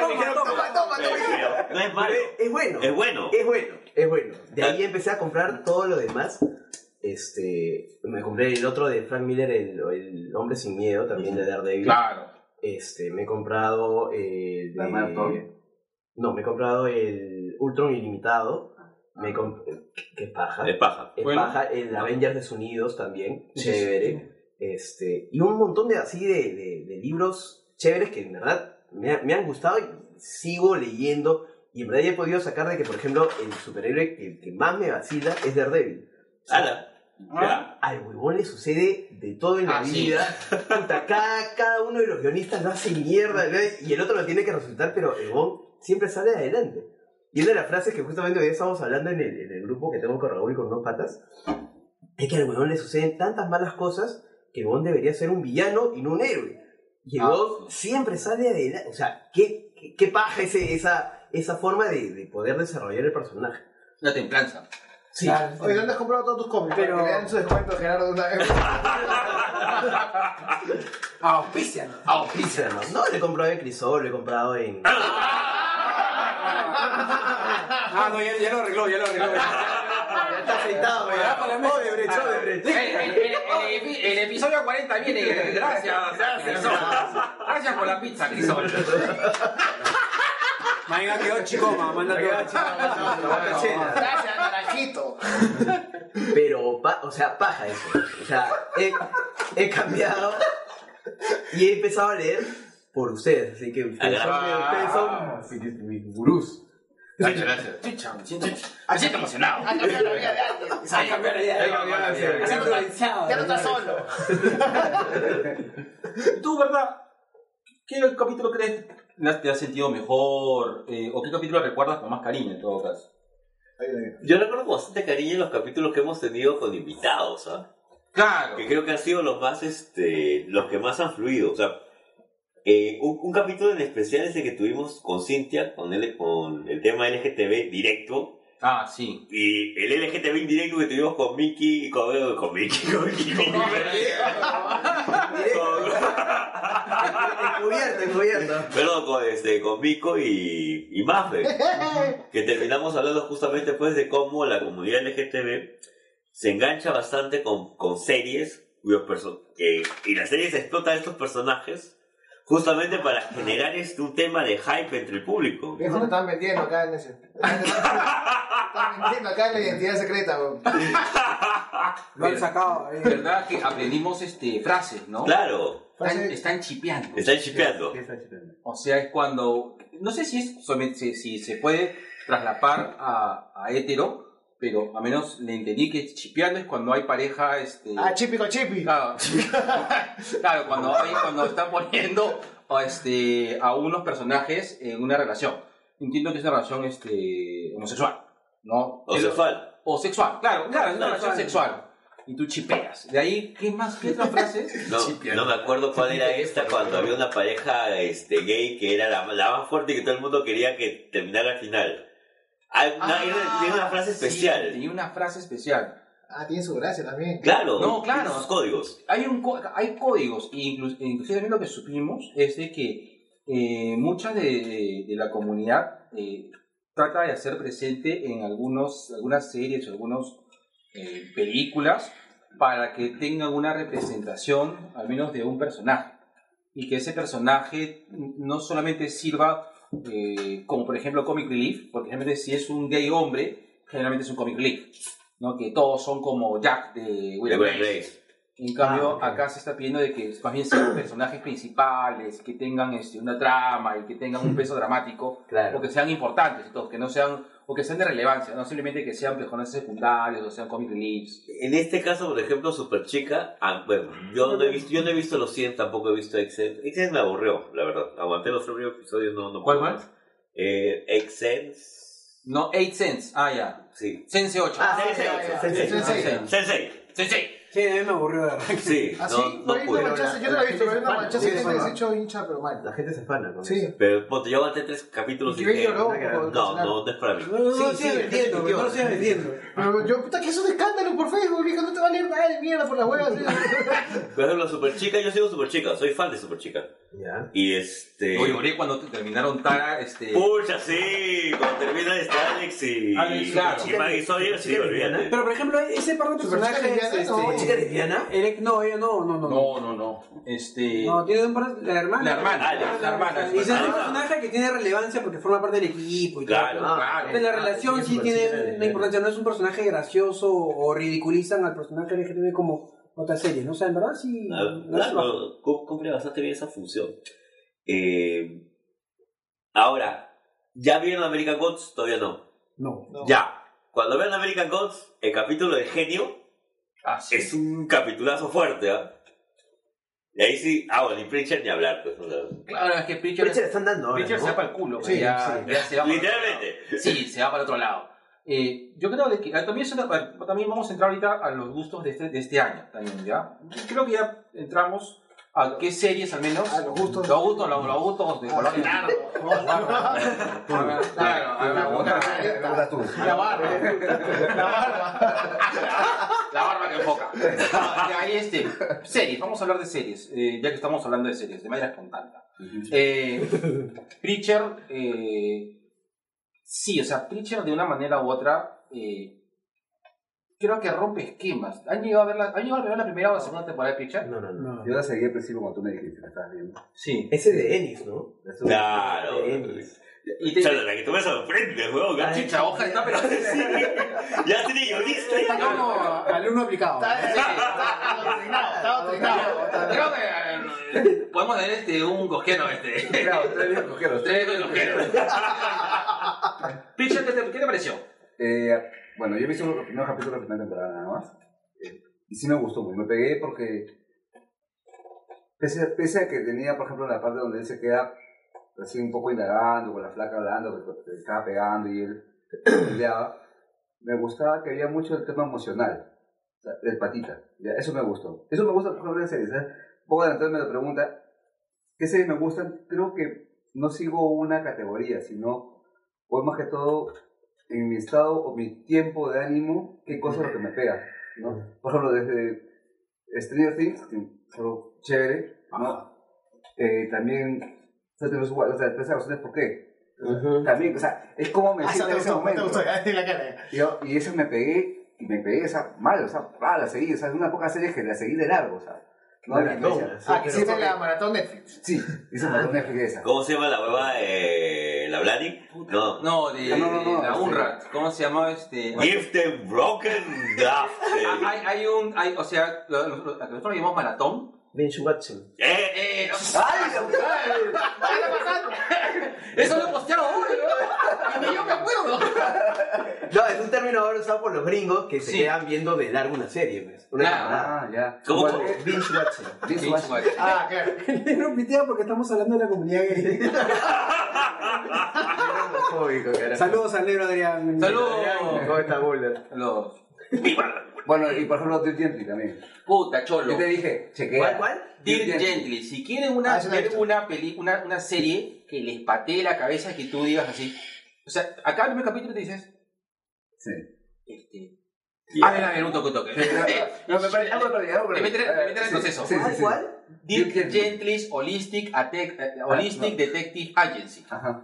Toma, toma. Toma, toma, toma. No es malo. Es bueno. Es bueno. Es bueno, es bueno. De ahí empecé a comprar todo lo demás. Este, me compré el otro de Frank Miller, el, el Hombre sin Miedo, también de Daredevil. Claro. Este, me he comprado el ¿La hermana de? No, me he comprado el Ultron Ilimitado. Me he comp- que es paja. Es paja. Es Bueno. paja. El Avengers Desunidos también. Sí, sí, chévere. Este, y un montón de así de, de- de libros chéveres que en verdad me, ha- me han gustado y sigo leyendo. Y en verdad ya he podido sacar de que, por ejemplo, el superhéroe que, que más me vacila es Daredevil. O sea, Ya. al huevón le sucede de todo en la Ah, sí. vida. Puta, cada, cada uno de los guionistas lo hace mierda ¿no? y el otro lo tiene que resultar, pero el huevón siempre sale adelante. Y una de las frases que justamente hoy estábamos hablando en el, en el grupo que tengo con Raúl y con unos patas, es que al huevón le suceden tantas malas cosas que el huevón debería ser un villano y no un héroe. Y el Ah, siempre sale adelante. O sea, ¿qué, qué, qué paja ese, esa, esa forma de, de poder desarrollar el personaje? La templanza. Sí. Claro. Oye, ¿dónde has comprado todos tus cómics? Pero- Para que le den su descuento, Gerardo, de una vez. Ah, auspician. Auspicia, ¿no? No, lo he comprado en Crisol, lo he comprado en... Ah, no, ya, ya lo arregló, ya lo arregló. Ya está aceitado. Odebrecht, Odebrecht. El, episodio 40 viene. Gracias, Crisol. Gracias por la pizza, Crisol. Mañana quedó chico, mamá. Manda todo. Gracias, Naranjito. Pero, o sea, paja eso. O sea, he, he cambiado y he empezado a leer por ustedes. Así que ustedes son, Ah. ustedes son mis mis gurús. Gracias, gracias. Chicha, me siento, me siento emocionado. Ha cambiado la vida de alguien. Hay que cambiar la idea. Ya, ya, ya, ha no estás solo. ¿Tú, verdad? ¿Qué capítulo crees te has sentido mejor? eh, ¿O qué capítulo recuerdas con más cariño en todo caso? Yo recuerdo con bastante cariño los capítulos que hemos tenido con invitados, ¿ah? Claro. Que creo que han sido los más, este, los que más han fluido. O sea, eh, un, un capítulo en especial es el que tuvimos con Cintia, con el, con el tema LGTB directo. Ah, sí. Y el LGTB indirecto que tuvimos con Mickey, con, con Mickey, con Mickey, con Encubierto, encubierto. Perdón, con, este, con Mico y, y Mafre, que terminamos hablando justamente pues de cómo la comunidad LGTB se engancha bastante con, con series cuyos perso- que, y las series explotan estos personajes justamente para generar este, un tema de hype entre el público. Eso lo están vendiendo acá en ese. Están vendiendo acá en la identidad secreta, weón. Lo han sacado. ahí. ¿Verdad que aprendimos este, frases, no? Claro, Están, están chipeando. están chipeando. O sea, es cuando. No sé si, es, si, si se puede traslapar a, a hetero, pero a menos le entendí que chipeando es cuando hay pareja. Este, Ah, chipi con chipi. Claro, claro cuando, hay, cuando están poniendo o, este, a unos personajes en una relación. Entiendo que es una relación este, homosexual, ¿no? O sexual. O sexual, claro, claro, es una Claro, relación sexual. Y tú chipeas. De ahí, ¿qué más? ¿Qué otras frases? No, no me acuerdo cuál era esta cuando había una pareja este, gay que era la, la más fuerte y que todo el mundo quería que terminara al final. Hay una, Ah, tiene una frase sí, especial. tenía una frase especial. Ah, tiene su gracia también. Claro, No, claro. tiene sus códigos. hay un hay códigos e inclu- e inclusive también lo que supimos es de que eh, mucha de, de- de la comunidad eh, trata de hacer presente en algunos algunas series o algunas películas para que tengan una representación al menos de un personaje y que ese personaje no solamente sirva eh, como por ejemplo comic relief porque realmente si es un gay hombre generalmente es un comic relief, ¿no? Que todos son como Jack de De Will Grace. Grace. En cambio, Ah, ok. acá se está pidiendo de que más bien sean personajes principales, que tengan este, una trama y que tengan un peso dramático, Claro. o que sean importantes, y todo, que no sean, o que sean de relevancia, no simplemente que sean personajes secundarios o sean comic reliefs. En este caso, por ejemplo, Super Chica, ah, bueno, yo no he visto, yo no he visto los 100, tampoco he visto Exen. Exen me aburrió, la verdad. Aguanté los primeros episodios, no, no ¿Cuál, más. Eh, Exens. No, 8 Sense, ah, ya. Sí. Sense 8. Ah, Sensei, Sensei. Sensei. Sensei. Sensei. Sensei. Sí, a mí me aburrió de verdad. Sí, Así, no, por no ahí pude. yo no la he visto, una manchaza Sí, que se sí. ha hecho hincha, pero mal. La gente se fana con Sí. eso. Pero ponte, yo aguanté tres capítulos y Y ve lloró, que- no, no, no es para mí. No, no, no Sí, lo sí, sigas vendiendo, mintió. no lo sigas vendiendo. Pero yo, puta, que es un escándalo por Facebook, vieja, no te va a leer nada de mierda por la hueva. así. Por ejemplo, Super Chica, yo sigo Super Chica, soy fan de Super Chica. Ya. Y este. Yo lloré cuando te- terminaron Tara, este... Pucha, sí, cuando termina este Alex y. Alex, claro. Y Maggie Sawyer, sí, olvídate. Pero por ejemplo, ese par de personajes. lesbiana, no. Este, ¿Chica lesbiana? No, ella no, no, no. No, no, no. Este... No, tiene un par la hermana. La hermana, Alex, la hermana. Y es un Ah. personaje que tiene relevancia porque forma parte del equipo y Claro, todo. claro. Entonces, la Ah, relación sí, tiene una importancia, no es un personaje gracioso o ridiculizan al personaje LGTB como otra serie, ¿no? O sea, en verdad sí. Ah. Claro, cum- cumple bastante bien esa función. Eh, ahora, ¿ya vieron American Gods? Todavía no. No. No. Ya. Cuando vean American Gods, el capítulo de genio Ah, sí. es un capitulazo fuerte, ¿ah? Y ahí sí, ah, bueno, y Preacher ni hablar, pues. o sea, Claro, es que Preacher, Preacher están dando ahora, Preacher ¿no? se va para el culo. Sí, ya, ya se va literalmente. Sí, se va para otro lado. Eh, yo creo de que ah, también, ah, también vamos a entrar ahorita a los gustos de este, de este año. También, ¿ya? Creo que ya entramos a qué series al menos. A los gustos. Los gustos, los, los gustos de color. Claro, claro. a. La barba. La barba. La barba que enfoca. No, ahí este, series, vamos a hablar de series, eh, ya que estamos hablando de series, de manera espontánea. Eh, Preacher, eh, sí, o sea, Preacher de una manera u otra, eh, creo que rompe esquemas. ¿Han llegado a ver la, ¿han llegado a ver la primera o la segunda temporada de Preacher? No, no, no. No. Yo la seguí al principio cuando tú me dijiste, la estabas viendo. Sí. Ese de Ennis, ¿no? Claro. de Ennis. Y te, O sea, la que tú me sorprendes, weón. Ay, hoja está, pero... Ya tiene guionista. Está como alumno aplicado. Estaba doctrinado, estaba doctrinado. Creo que eh, podemos tener este, un cosquero este. Claro, ustedes bien cogieron. Ustedes con cosquero. Preacher, ¿qué te, ¿qué te pareció? Eh, bueno, yo he visto los primeros capítulos de la primera temporada nada más. Eh, y sí me gustó muy. Me pegué porque. Pese, pese a que tenía, por ejemplo, la parte donde él se queda así un poco indagando, con la flaca hablando, que le estaba pegando y él peleaba, me gustaba que había mucho el tema emocional. o sea, del patita. ¿ya? Eso me gustó. Eso me gusta, por ejemplo, de series. ¿eh? Un poco adelantado me lo pregunta, ¿qué series me gustan? Creo que no sigo una categoría, sino, pues más que todo, en mi estado o mi tiempo de ánimo, qué cosa es lo que me pega. ¿no? Por ejemplo, desde Stranger Things, que fue chévere, ¿no? Eh, también, o sea, te ves igual, o sea, razones por qué. Ujú. También, o sea, es como me Ah, siento te en ese gustó, te momento. gustó, ya, en la cara. Y, yo, y eso me pegué, y me pegué, o sea, mal, o sea, ah, la seguí, o sea, es una poca serie que la seguí de largo, o sea. No, la iglesia. sí, Ah, pero- hiciste la maratón Netflix. Sí, hice una maratón Netflix de esa. ¿Cómo se llama la hueva? Eh, ¿La Blani? No. No, de, Ah, no, no, no, la UNRWA. ¿Cómo se llama este? Gifted Broken Draft. Ah, Hay, hay un, hay, o sea, lo, lo- lo- la que nosotros llamamos maratón. Binge Watching. Eh, Eh, ¡Ay, eso lo he posteado hoy, ¿no? Y ni yo me acuerdo. No, es un término ahora usado por los gringos que se Sí. quedan viendo de largo una serie, pues. Una Claro. temporada. Ah, ya. ¿Cómo? Binge Watching. Binge Watch. igual. Ah, claro. No pitea porque estamos hablando de la comunidad gay. Saludos al negro Adrián. Saludos. ¿Cómo está Buller? Los. Bueno, y por ejemplo, Dirk Gently también. Puta, cholo. Yo te dije, chequea. ¿Cuál, cuál? Dirk Gently, si quieren una, Ah, eso lo he ver una, peli, una, una serie que les patee la cabeza que tú digas así. O sea, acá en el primer capítulo te dices, Sí. este. A ver, a ver, un toque, un toque. No, me parece, algo me perdí, algo perdí. meten- me meten en el proceso. Sí, sí, ¿Cuál, sí. cuál? Dirk Dirk Gently. Gently's Holistic, Atec- eh, Holistic no. Detective Agency. Ajá.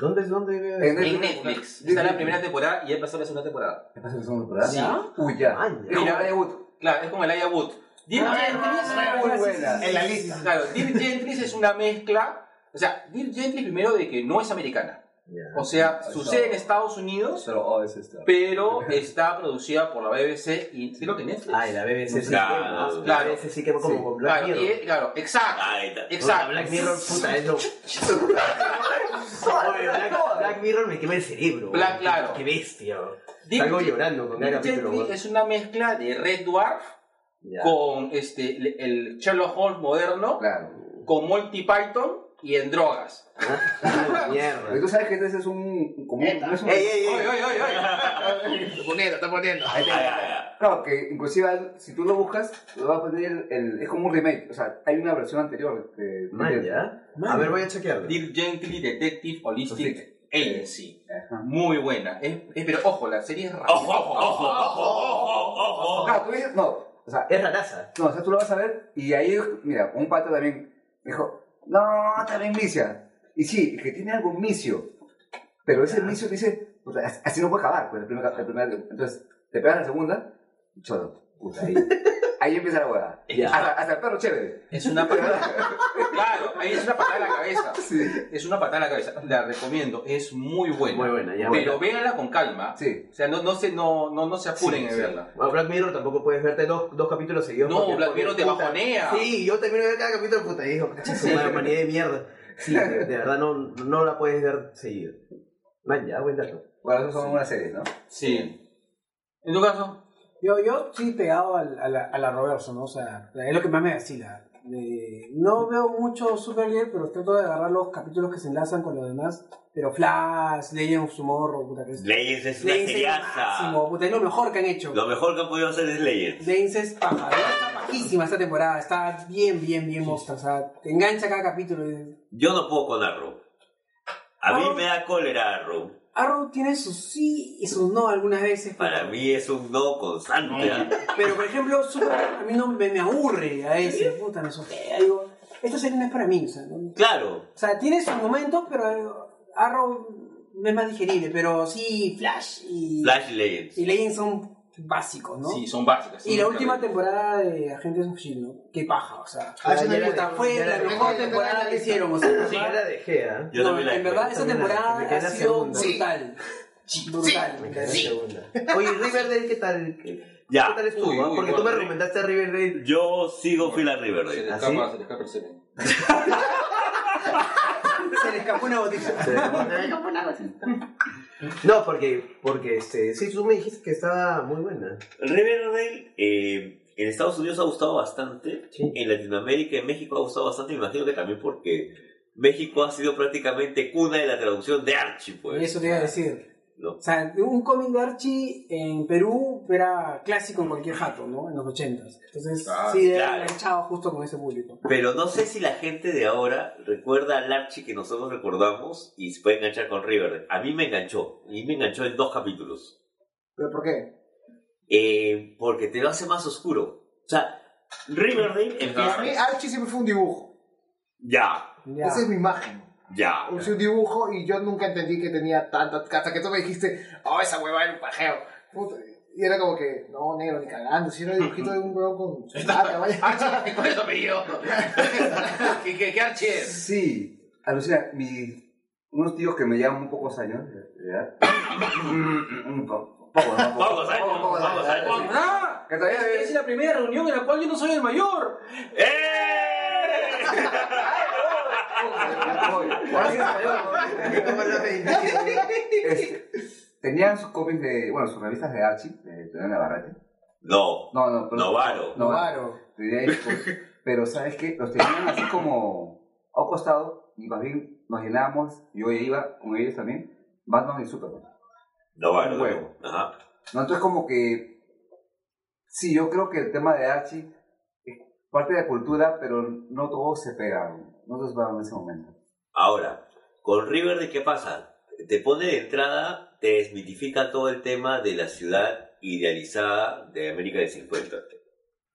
¿Dónde es dónde veo En? En Netflix. Está la primera temporada y ya pasó la segunda temporada. ¿Qué pasa en la segunda temporada? Sí. Uy, ya. Es como Elijah Wood. Claro, es como el Aya Wood. Dirk Ah, buena. En la lista. Claro, Dirk Gently es una mezcla. O sea, Dirk Gently primero de que no es americana. O sea, sucede en Estados Unidos, Pero, oh, es pero está producida por la BBC y creo que Netflix. Ah, y la BBC sí Claro, que claro. La BBC sí que como con Black Claro, Mirror. y- claro, exacto. Está. Exacto. Black Mirror, puta, es lo... Oye, Black, Black Mirror me quema el cerebro. Black, claro. Qué bestia. Dick- Salgo llorando con cada capítulo. Es una mezcla de Red Dwarf Ya. con este, el- el Sherlock Holmes moderno, Claro. con Monty Python y en drogas. Ah, Mierda. Tú sabes que ese es un. Como, un- no es un Ey, ey, ey. Oye, oye, oye, oye. Está poniendo, está poniendo. Ahí te-. Claro, que inclusive si tú lo buscas, lo va a poner el, el- es como un remake. O sea, hay una versión anterior. De, Man, ya. A ver, voy a chequearlo. Dick Gently Detective Holistic. Agency. Ajá. Muy buena. Es- es- pero ojo, la serie es rara. Ojo, ojo, ojo, ojo, ojo, ojo. Claro, tú dices, no. O sea, Es raraza. no, o sea, tú lo vas a ver y ahí, mira, un pato también dijo, no, también vicia. Y sí, es que tiene algún vicio. Pero ese vicio te dice, así- así no puede acabar. Pues, el primer, el primer- entonces, te pegas la segunda, choro. Puta, ahí, ahí empieza la hueá. Ya. Hasta, hasta el perro chévere. Es una patada. claro, ahí es una patada en la cabeza. Sí. Es una patada en la cabeza. La recomiendo. Es muy buena. Muy buena, ya. Pero véanla con calma. Sí. O sea, no, no, se, no, no, no se apuren Sí, en sí. verla. Bueno, Black Mirror tampoco puedes verte dos, dos capítulos seguidos. No, Black Mirror te puta, bajonea. Sí, yo termino de ver cada capítulo, puta, y digo, "Cacha su Sí. madre, humanidad de mierda. Sí, de, de verdad no, no la puedes ver seguido. Man, ya, buen dato. Bueno, eso son una serie, ¿no? Sí. ¿En tu caso? Yo, yo sí pegado al- a, la, a la Roverso, ¿no? O sea, es lo que más me vacila. Eh, no veo mucho Supergirl, pero trato de agarrar los capítulos que se enlazan con los demás. Pero Flash, Legend of Tomorrow, puta que es. Legends es una Legends es lo seriaza. máximo, puta, es lo mejor que han hecho. Lo mejor que han podido hacer es Legends. Legends es paja, está pajísima esta temporada, está bien, bien, bien mostra, o sea, te engancha cada capítulo. y- Yo no puedo con Arrow. A mí Arrow- me da cólera Arrow. Arrow tiene sus sí y sus no algunas veces. Para mí es un no constante. ¿ah? Pero por ejemplo, Super, a mí no me, me aburre a veces, puta, me sofea, digo, esta serie no es para mí, o sea, ¿no? Claro. O sea, tiene sus momentos, pero eh, Arrow es más digerible, pero sí, Flash y, Flash y Legends. y Legends son básicos, ¿no? Sí, son básicas. y la última temporada de Agentes of S.H.I.E.L.D., ¿no? Qué paja, o sea. Ah, no la- fue la la- mejor la- temporada que la- hicieron, o sea, Sí, ya la dejé, ¿ah? Yo no, la en verdad esa también la- temporada ha la sido brutal. Brutal. Me quedé la segunda. Oye, Riverdale, ¿qué tal? ¿Qué, Ya. ¿qué tal estuvo? Uy, ah? uy, Porque tú me recomendaste a Riverdale. Yo sigo fiel a Se Riverdale. le ¿Ah, escapa, sí? se le escapa el semen. Se le escapó una botella. No, porque, porque este, sí, tú me dijiste que estaba muy buena. Riverdale eh, en Estados Unidos ha gustado bastante. Sí. En Latinoamérica y en México ha gustado bastante. Me imagino que también porque México ha sido prácticamente cuna de la traducción de Archie, pues. Eso te iba a decir. ¿No? O sea, un cómic de Archie en Perú era clásico en cualquier jato, ¿no? En los ochentas. Entonces, Ah, sí, claro. era enganchado justo con ese público. Pero no sé si la gente de ahora recuerda al Archie que nosotros recordamos y se puede enganchar con Riverdale. A mí me enganchó. A mí me enganchó en dos capítulos. ¿Pero por qué? Eh, porque te lo hace más oscuro. O sea, Riverdale Para empieza... mí Archie siempre fue un dibujo. Ya, Ya. Esa es mi imagen. Ya. Es un dibujo y yo nunca entendí que tenía tanta... Hasta que tú me dijiste, oh, esa hueva era un pajeo. Puta, Y era como que, no, negro, ni cagando. Si era un dibujito de un huevón con su marca, vaya. Archie, con eso apellido. ¿Qué, qué, qué Archie es? Sí, alucina, mi, unos tíos que me llevan un pocos años, ¿verdad? un poco, poco, ¿no? Poco, Vamos, años, poco, poco, vamos, años. poco. ¡Ah! Que todavía Es la primera reunión en la cual yo no soy el mayor. Este, tenían sus cómics de, bueno, sus revistas de Archie, de Antonio Navarrete. No, No, no, pero, Novaro. Novaro. Pues, pero ¿sabes qué? Los tenían así como a un costado y más bien nos llenábamos, yo iba con ellos también, Batman y Superman. Novaro. Un huevo. Ajá. ¿no? Entonces como que, sí, yo creo que el tema de Archie es parte de la cultura, pero no todos se pegan, no se pegan en ese momento. Ahora, con River, ¿de qué pasa? Te pone de entrada, te desmitifica todo el tema de la ciudad idealizada de América de 50.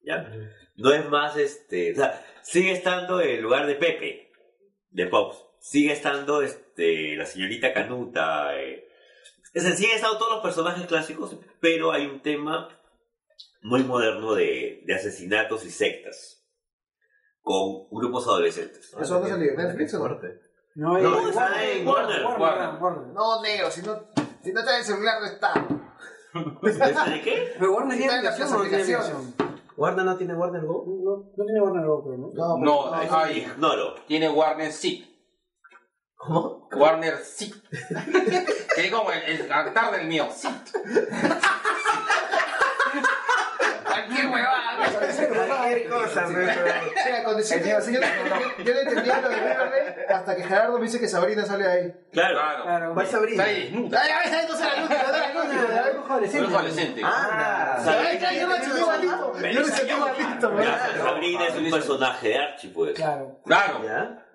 ¿Ya? No es más, este, o sea, sigue estando el lugar de Pepe, de Pops. Sigue estando, este, la señorita Canuta. eh. Es decir, siguen estando todos los personajes clásicos, pero hay un tema muy moderno de, de asesinatos y sectas con grupos adolescentes. ¿Eso dónde salió? ¿Netflix o no? No, No, Warner, está en Warner, Warner. Warner, Warner. No, negro, si no, si no está en el celular no está. ¿Ese de qué? Pero Warner tiene Está en las aplicación no. ¿Warner no tiene Warner Go? No, no tiene Warner Go, creo, ¿no? No, No, pero- ay, Ignoro. tiene Warner Seat. ¿Cómo? Warner Seat. que es como el, el cantar del mío. Seat. Cualquier huevada. Cualquier cosa. Mira, con decirte, yo, yo, yo, no entendía lo de Riverdale hasta que Gerardo me dice que Sabrina sale ahí. Claro. Claro. Claro. ¿Cuál Sabrina? Está ahí desnuda. Ay, ay, ay, no se la luz, no la luz, no la luz. Es adolescente. Ah, Ay, ay, yo me sentí malito. Yo me sentí malito, Ya, ¿verdad? Sabrina es un personaje de Archie, pues. Claro. Claro.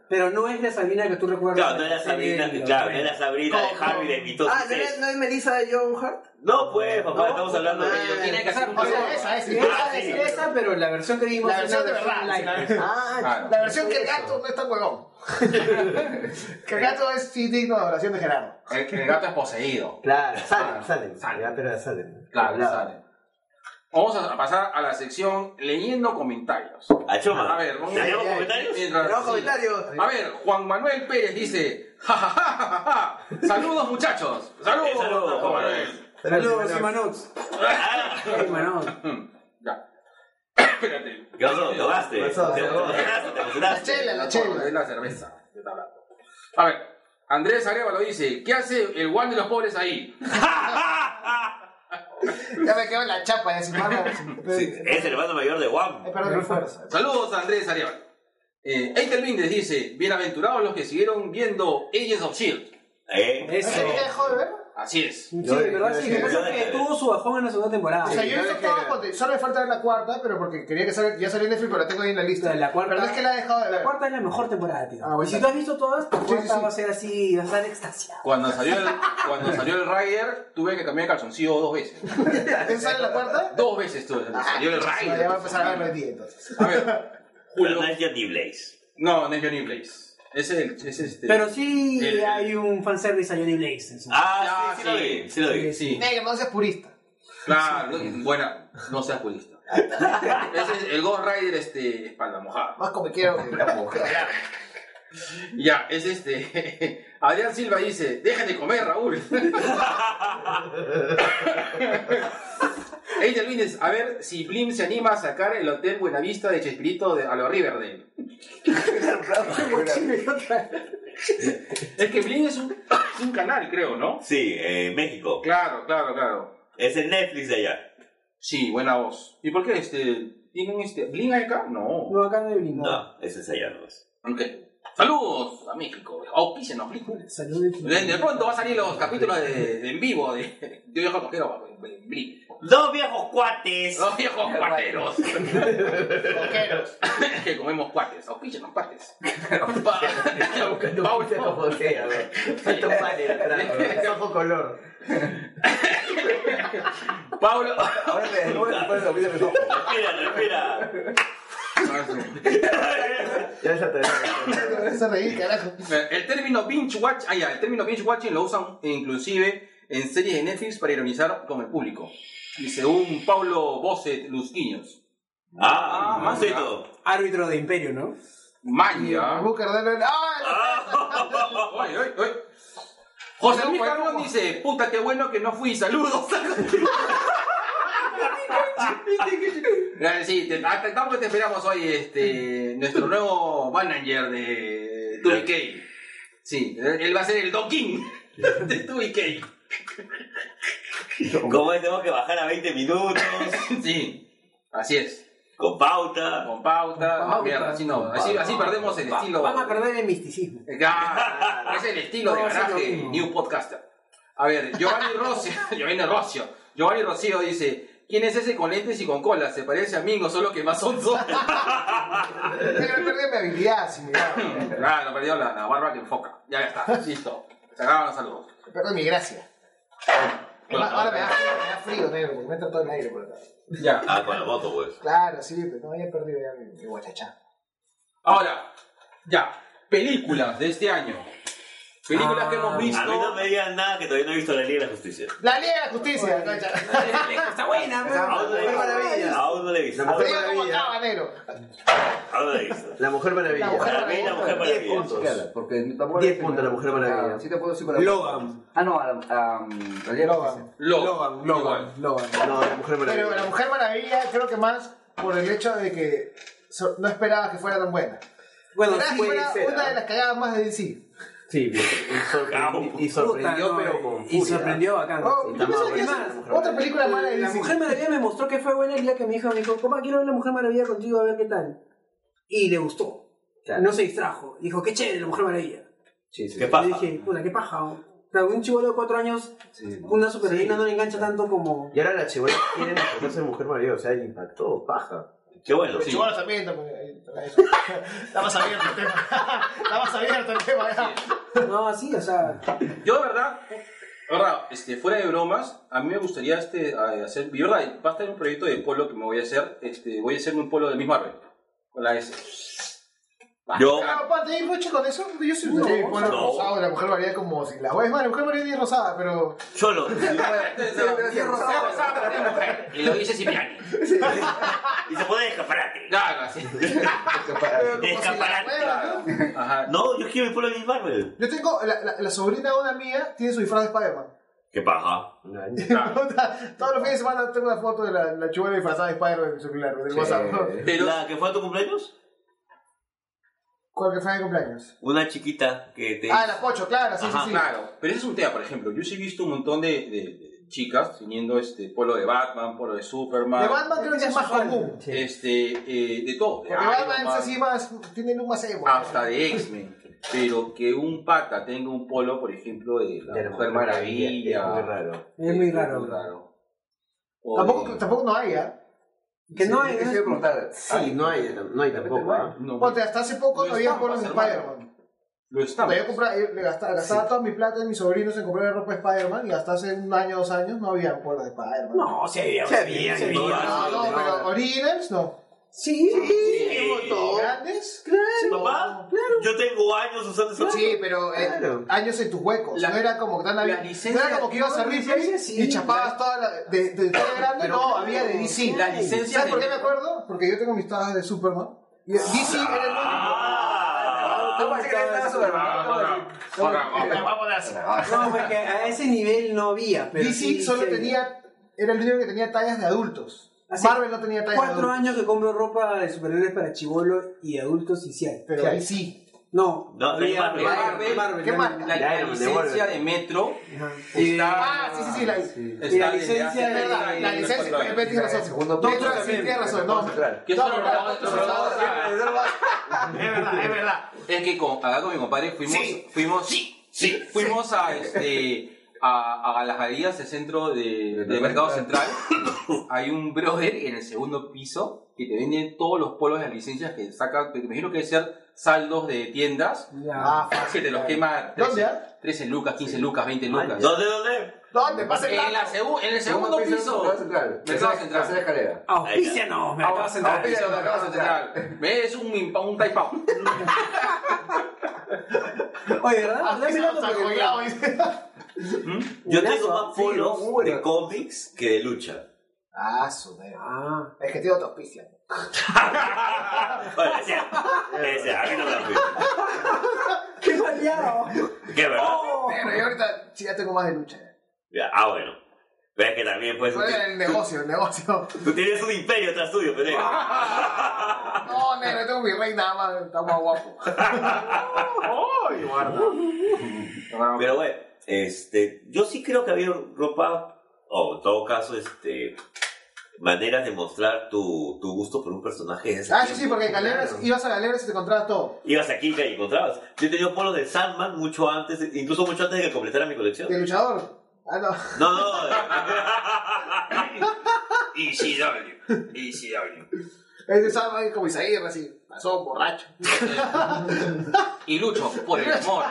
Pero no es la Sabrina que tú recuerdas. Claro, no era Sabrina, Sí, claro, no era Sabrina de Harvey de Mitosis. Ah, ¿no es, ¿no es Melissa John Hart? No, pues, papá, estamos hablando de Ah, Tiene que ser un O sea, esa, esa. Esa es esa, pero la versión que vimos La es versión de verdad. Ah, Claro. La versión que el gato no es tan huevón. que el gato es sí digno de oración de Gerardo. El, el gato es poseído. claro, salen, Ah, salen. salen. Ya, pero salen. Claro, Hablaba. sale. Vamos a pasar a la sección leyendo comentarios. Achoma. A ver, vamos ¿Tenemos Ay, ay, comentarios? Mientras- sí. comentarios. A ver, Juan Manuel Pérez dice, ja, ja, ja, ja, ja, ja. saludos muchachos, saludos, Eh, saludos, Juan Manuel. Saludos, Imanox. Ah, Imanox. Ya. Espérate. ¿Qué pasó? ¿Lo gaste? ¿Te pasó? emocionaste? ¿Te La chela, la chela. es la cerveza. A ver, Andrés Arevalo dice, ¿qué hace el guan de los pobres ahí? Ya me quedo en la chapa, ya sin más. Es el hermano mayor de Juan. Perdido mi fuerza. Saludos a Andrés Arevalo. Eh, Eitel Méndez dice, bienaventurados los que siguieron viendo Agents of S.H.I.E.L.D. ¿Eh? Eso. ¿Sabes qué dejó de ver? Así es. Sí, de verdad sí. Lo que pasa es que tuvo su bajón en la segunda temporada. O sea, yo de ver. porque solo me falta ver la cuarta, pero porque quería que salga, ya salió en Netflix, pero la tengo ahí en la lista. La cuarta- Pero no es que la he dejado de ver. La cuarta es la mejor temporada, tío. Ah, bueno. y si tú has visto todas, la cuarta sí, sí. va a ser así, va a estar extasiado. Cuando salió el, cuando salió el Rider, tuve que cambiar de calzoncillo dos veces. ¿Esa sale la cuarta? Dos veces tuve. Salió el Ah, Ya voy a Rider. empezar a en día entonces. A ver, Pero no es Johnny Blaze. No, no es Johnny Blaze. Es el, es este. Pero sí El- hay un fanservice a Johnny Blaze. en su- Ah, sí, sí lo sí. vi, sí lo vi. Sí, Negro, no seas purista. claro. no- Buena, no seas purista. Ese es el Ghost Rider, este, espalda mojada. Más como quiero que la mujer. Ya, es este. Adrián Silva dice: Dejen de comer, Raúl. Eitel Lunes, a ver si Blim se anima a sacar el Hotel Buenavista de Chespirito de, a lo Riverdale. Es que Blim es un, es un canal, creo, ¿no? Sí, en México. Claro, claro, claro. Es el Netflix de allá. Sí, buena voz. ¿Y por qué este? ¿Tienen este? ¿Blim hay acá? No. No, acá no hay blindado. No, ese es allá nomás. Ok. Saludos a México. Auspícenos. De, de pronto va a salir los capítulos de, de en vivo de, de Viejo Coquero. Blim. Dos viejos cuates. Los viejos cuateros. Coqueros. que comemos cuates. Auspícenos cuates. Paulo. color. Pablo. Ahora y pones los. Respira, respira. Ya reír, carajo. El término binge watch, ah, ya, el término binge watching lo usan inclusive en series de Netflix para ironizar con el público. Y según Pablo Bosset Luzquiños. Ah, Ah, Mancito. Árbitro de Imperio, ¿no? Maña. De ¡Ah! Ay, ay, ay. José Luis Carlos dice, puta qué bueno que no fui, saludos. sí, te, hasta- tampoco te esperamos hoy, este, nuestro nuevo manager de 2K. Sí, él va a ser el Don King de 2K. Como es, tenemos que bajar a 20 minutos. Sí, así es. Con pauta. Con pauta, Con pauta. mierda, así no, así, así perdemos el estilo. Van a perder el misticismo. Ya, es el estilo de garaje. New Podcaster. A ver, Giovanni Rocio, Giovanni Rocio, Giovanni Rocío dice, ¿quién es ese con lentes y con cola? Se parece a Mingo, solo que más sonso. Negro, he perdido mi habilidad, sin mirar. Ah, no perdió la, la barba que enfoca. Ya está, listo. Se acaban los saludos. He perdido mi gracia. Ahora ahora me da frío, me da frío, negro, porque me entra todo el aire por acá. Ya. Ah, con la moto, pues. Claro, sí, pero no había perdido ya mi, mi guachachá. Ahora, ya, películas de este año. Películas que hemos Ah, visto. A mí no me digan nada que todavía no he visto la Liga de la Justicia. La Liga de la Justicia, concha. Está buena, pero- Aún no la he visto. Maravilla. Aún no la he visto. La Mujer Maravilla. Aún no la he visto. La Mujer Maravilla. La Mujer Para mí la Mujer 10 Maravilla. puntos. Chequeala, porque tampoco 10 puntos la Mujer Maravilla. Ah, sí te puedo decir para Logan. Ah, no, la Liga de la Logan. Logan. Logan, Logan. No, la Mujer Maravilla. Pero la Mujer Maravilla creo que más por el hecho de que so- no esperaba que fuera tan buena. Bueno, fuera ser, una ¿ah? de las cagadas más de DC. Sí, bien. Y, sorprendi- y sorprendió, Puta, no, pero con Y furia. sorprendió bacán. Oh, yo más otra película mala de La. Mujer Maravilla me mostró que fue buena el día que mi hija me dijo, papá, quiero ver la Mujer Maravilla contigo a ver qué tal. Y le gustó. Claro. No se distrajo. Dijo, qué chévere la Mujer Maravilla. Sí, sí. ¿Qué Y pasa? dije, puta, qué paja. ¿no? O sea, un chivolo de cuatro años, Sí. una superheroína no le engancha tanto como... Y ahora la chivola quiere de Mujer Maravilla. O sea, le impactó, paja. Qué bueno. Sí. chibolos también, también. Está más abierto el tema. Está más abierto el tema. No, sí, o sea... Yo, verdad, de verdad, este, fuera de bromas, a mí me gustaría este, hacer. Y, verdad, va a estar un proyecto de polo que me voy a hacer. Este, voy a hacer un polo de Miss Marvel. Con la S. Yo, Ah, papá, ¿te roche con eso? Yo soy un No, sí, no. rosado de la Mujer Maravilla como si la es más, la Mujer Maravilla es rosada, pero. Cholo. Y lo dice Cipriani. Y se pone de escaparate. Claro, así. De como si la escaparate. ¿no? Ajá. No, yo quiero mi pueblo de Marvel. Yo tengo, la, la, la sobrina de una amiga tiene su disfraz de Spider-Man. Qué paja. Todos los fines de semana tengo una foto de la, la chivola disfrazada de Spider-Man en mi celular, del Sí. WhatsApp. ¿no? Pero, ¿La que fue a tu cumpleaños? ¿Cuál que fue de cumpleaños? Una chiquita que te... Ah, la Pocho, claro, sí, Ajá, sí, sí. claro, pero ese es un tema, por ejemplo. Yo sí he visto un montón de, de- de chicas teniendo este polo de Batman, polo de Superman. De Batman creo que es más común. Este, eh, de todo. de Porque Iron Batman es así más, tiene luz más emo. Hasta de X-Men. Pero que un pata tenga un polo, por ejemplo, de la la Mujer Maravilla. Es muy raro. Es muy raro. muy raro. O Tampoco, de- tampoco no hay, ¿ah? Que no hay... Preguntar. Sí, no hay, no hay tampoco. ¿ah? No, Ponte, hasta hace poco no había de hermano. Spider-Man. Lo estamos. Cuando yo compraba, yo le gastaba, gastaba toda mi plata de mis sobrinos en comprar ropa de Spider-Man y hasta hace un año, dos años no había polos de Spider-Man. No, sí había. Sí había, sí sí había. había. No, no, pero originals no. Sí, ¿Grandes? Papá, yo tengo años usando esa Sí, pero eh, Claro. años en tus huecos. La- no era como tan la. No era como que ibas a no, Ripley licencia sí. y chapabas toda la. De, de, de grande, Pero no, claro, había de DC. La licencia ¿Sabes de- por qué me acuerdo? Porque yo tengo mis tajas de Superman. Y DC era el único. Ah, ¿Cómo es que está Superman? ¿Cómo así? No, porque a ese nivel no había. Pero DC sí, solo sí tenía. Era el único que tenía tallas de adultos. Hace Marvel no tenía tallas de Cuatro adultos. años que compro ropa de superhéroes para chivolo y adultos y sí hay. Pero Sí. DC. No, No, había Marvel. Marvel, Marvel, ¿Qué marca? La, la Man, licencia de Metro está. Ah, sí, sí, sí. La, está la licencia de- es verdad, la licencia. Pepe tiene razón. Segundo sí, también. tiene razón. No, Claro. Que eso lo de- acabo de- Es verdad, es verdad. Es que con, acá con mi compadre fuimos, Sí. fuimos, sí, fuimos a este a, a las galerías del centro de, de Mercado Central. Hay un brother en el segundo piso que te vende todos los polos de las licencias que saca, que me imagino que debe ser saldos de tiendas. Ya. Ah, Que te los quema 13, ¿Dónde, ah? 13 lucas, 15 lucas, 20 lucas. ¿Dónde, dónde? ¿Dónde? Pasa el En, la segu- en el segundo piso. Mercado Central. Mercado Central. Tercera escalera. Auspícianos, me acabas de entrar. Auspícianos. Mercado Central. ¿Ves? Un, impa- un taipao. Oye, Dice. Yo tengo más polos de cómics que de lucha. Ah, su. Ah, Es que tiene otro auspicio. Bueno, ese, ese, a mí no me fui. qué maleado. ¿Qué, verdad? Pero yo ahorita sí ya tengo más de lucha. Ya, Ah, bueno. Pero es que también. Fue en el negocio, el negocio. Tú tienes un imperio tras tuyo, pendejo. No, negro, tengo mi rey nada más, está más guapo. ¡Ay, guarda! Pero bueno, este, yo sí creo que había ropa, o en todo caso, este, maneras de mostrar tu, tu gusto por un personaje. de ese Ah, sí, sí, porque en galeras, Claro. ibas a galeras y te encontrabas todo. Ibas aquí y encontrabas. Yo he tenido polos de Sandman mucho antes, incluso mucho antes de que completara mi colección. De luchador. Ah, no. No, no, ECW. ECW. Es de ahí como Isaías, así. Pasó borracho. Y lucho por el amor.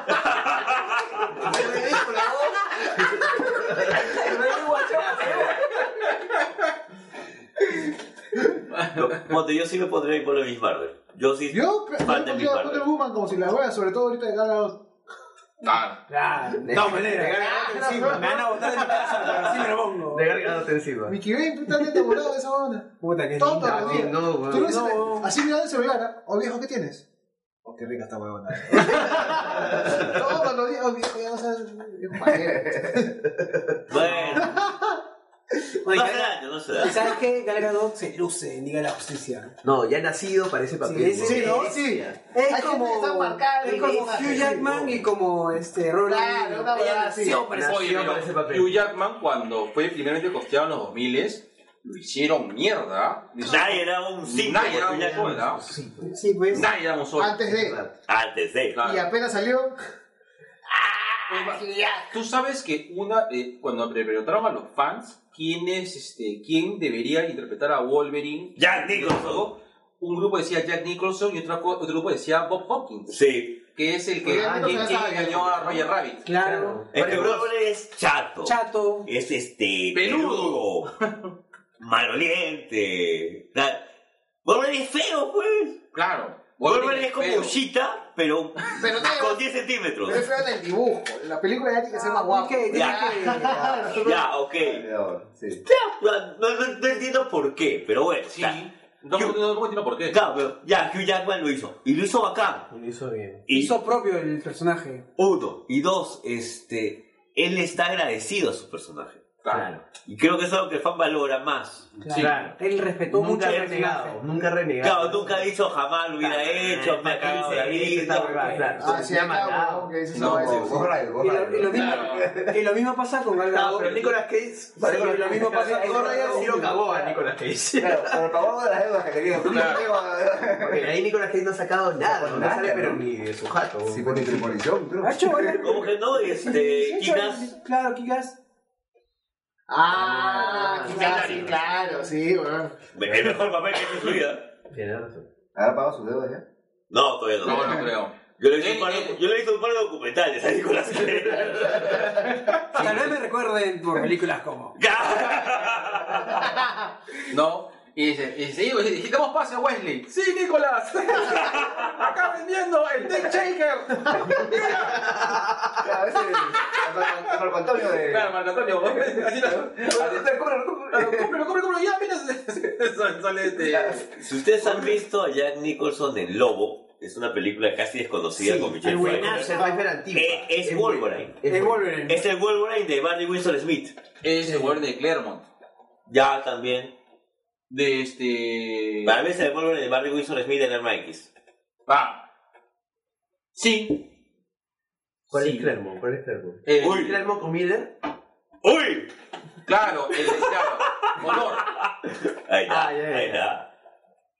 no. Ponte, yo sí me pondría mi polo de Miss Marvel. Yo sí. Yo, yo fan de Miss Marvel. Wonder Woman como si la wea, sobre todo ahorita de Gal Gadot. Claro. Claro, de todas maneras. Me van a botar de mi casa, pero así me lo pongo. De garganta encima. Puta, te enamorado de esa onda. Puta que Todo linda. no, weón. No. así mirando el celular, ¿o viejo qué tienes? Oh, qué rica esta huevona. Todos los días, oh viejo, ya viejo pajero. Bueno, Oye, no Gal- se daña, no se ¿Y daña. sabes qué? Gal Gadot se luce en Liga de la Justicia. No, ya nacido para ese papel. Sí. Sí, ¿no? Sí. Es como, es como Hugh Jackman y como este Robert Claro, una verdad, sí. nació para ese- Oye, ese papel. Hugh Jackman cuando fue primeramente costeado en los 2000 lo hicieron mierda. Nadie era un 5 Nadie era un sol, ¿ah? Sí, pues. Sí, pues. Nadie era un sol. Antes de. antes de. Claro. Y apenas salió. Tú sabes que una eh, cuando le preguntaron a los fans quién es este quién debería interpretar a Wolverine, Jack Nicholson. un grupo decía Jack Nicholson y otro, otro grupo decía Bob Hopkins, Sí. que es el que sabe engañó a Roger Rabbit. Claro. Es que Wolverine es chato. Chato. Es este. Peludo. peludo, Maloliente. Wolverine es feo, pues. Claro. Wolverine es como feo. Ushita, pero Pero no, con 10 centímetros. pero es feo en el dibujo. En la película ya tiene que ser más tiene Ya. Ya, ok. Sí. No, no- no entiendo por qué, pero bueno. Sí. ya. No, no, no, no entiendo por qué. Claro, pero ya, Hugh Jackman lo hizo. Y lo hizo bacán. Lo hizo bien. Y Hizo propio el personaje. uno. Y dos, este. Él está agradecido a su personaje. Claro. Y creo que es algo que el fan valora más. Claro. Él respetó mucho Nunca el renegado. Nunca renegado. Claro, nunca ha dicho jamás lo hubiera hecho, me ha cagado la vida. Claro. Ah, sí, Se llama que dices, No, Y lo, lo mismo, lo pasa con Gal Gadot. pero Nicolas Cage. Sí, lo mismo pasa con Gal sí lo cagó a Nicolas Cage. Claro, pero pagó de las deudas que tenía. Porque ahí Nicolas Cage no ha sacado nada, no Nada, sale pero ni de su jato. Sí, hecho varias- ¿Cómo que no? Este, Sí, Kikas. Claro, Kikas. Ah, claro, sí, claro, sí, weón. El mejor papel que ha hecho en su vida. Tiene razón. ¿Ahora pagó sus deudas ya? No, todavía no. No, no creo. Yo le hice Eh, un par de, eh. yo le hice un par de documentales a Nicolás Cage. Tal vez me recuerden por películas como. No. Y dice, y dice, "Digo, necesitamos pase a Wesley. Sí, Nicolás. Acá vendiendo el Deck Shaker. A veces, Marco Antonio de. Claro, Marco Antonio. Así. Ya, mira. Sale- este. Si ustedes han visto a Jack Nicholson en Lobo, es una película casi desconocida Sí, con Michelle el Pfeiffer. Es. Eh, es Es Wolverine. Es Wolverine. Wolverine. Es el Wolverine de Barry Winsor Smith. Es el Wolverine de Claremont. Ya también. De este. Para mí es el Wolverine de Barry Winsor Smith en Herman X. Ah. Sí. ¿Cuál Sí. es Clermont? ¿Cuál es Clermont? Eh, Uy. Clermont con Miller. ¡Uy! Claro, el claro. Honor. Ahí está, Ah, ahí está.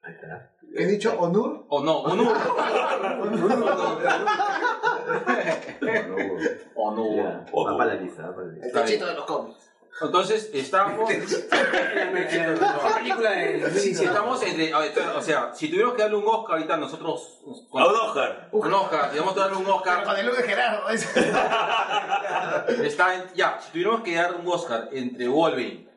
Ahí está. ¿He dicho Onur? O no, honor. Honor. Ya. O Va no. para la lista, va para la lista. El techito de los cómics. Entonces. Si estamos entre. a ver, O sea, si tuviéramos que darle un Oscar ahorita nosotros. A un Oscar. Un Oscar, si vamos a darle un Con Oscar. el look de Gerardo. Está en- ya, si tuviéramos que dar un Oscar entre Wolverine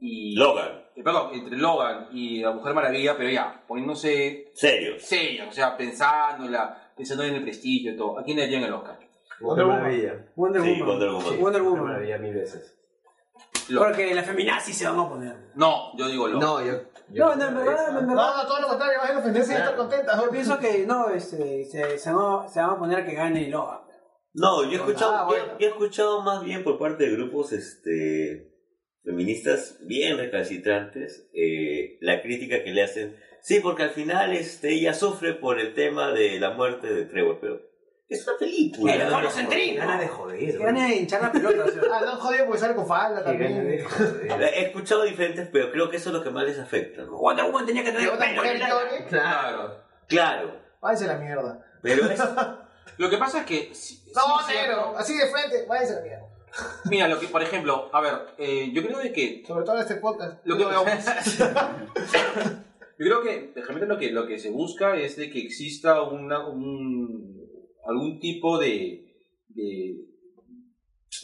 y. Logan. eh, Perdón, entre Logan y la Mujer Maravilla, pero ya, poniéndose Serio. serio, o sea, pensándola, pensando en el prestigio y todo. ¿A quién le darían el Oscar? Wonder Maravilla. Wonder Sí, Woman. Wonder Woman. Wonder Wonder Woman. Maravilla mil veces. Lo- Porque las feminazis se van a oponer. No, yo digo Logan. No, yo. yo No, no, en verdad, en verdad. No, no, todo lo contrario, vas a ofenderse y estar contenta. Yo pienso que no, este, se, se, van a, se van a poner a que gane Logan. No, yo he escuchado, Ah, bueno. yo, yo he escuchado más bien por parte de grupos este feministas bien recalcitrantes eh, la crítica que le hacen. Sí, porque al final este ella sufre por el tema de la muerte de Trevor, pero es una película. El ¿no? Gana de joder. Gane de hinchar la pelota. o sea. Ah, no, jodido porque sale con falda de también. joder. He escuchado diferentes, pero creo que eso es lo que más les afecta. Wonder Woman tenía que tener otra pelo. llore, Claro. Claro, váyanse a la mierda. pero es, Lo que pasa es que. si- No, negro, así de frente, váyanse a la mierda. Mira, lo que, por ejemplo, a ver, eh, yo creo de que Sobre todo en este podcast. Lo que, yo creo que realmente lo que, lo que se busca es de que exista una, un, algún tipo de, de,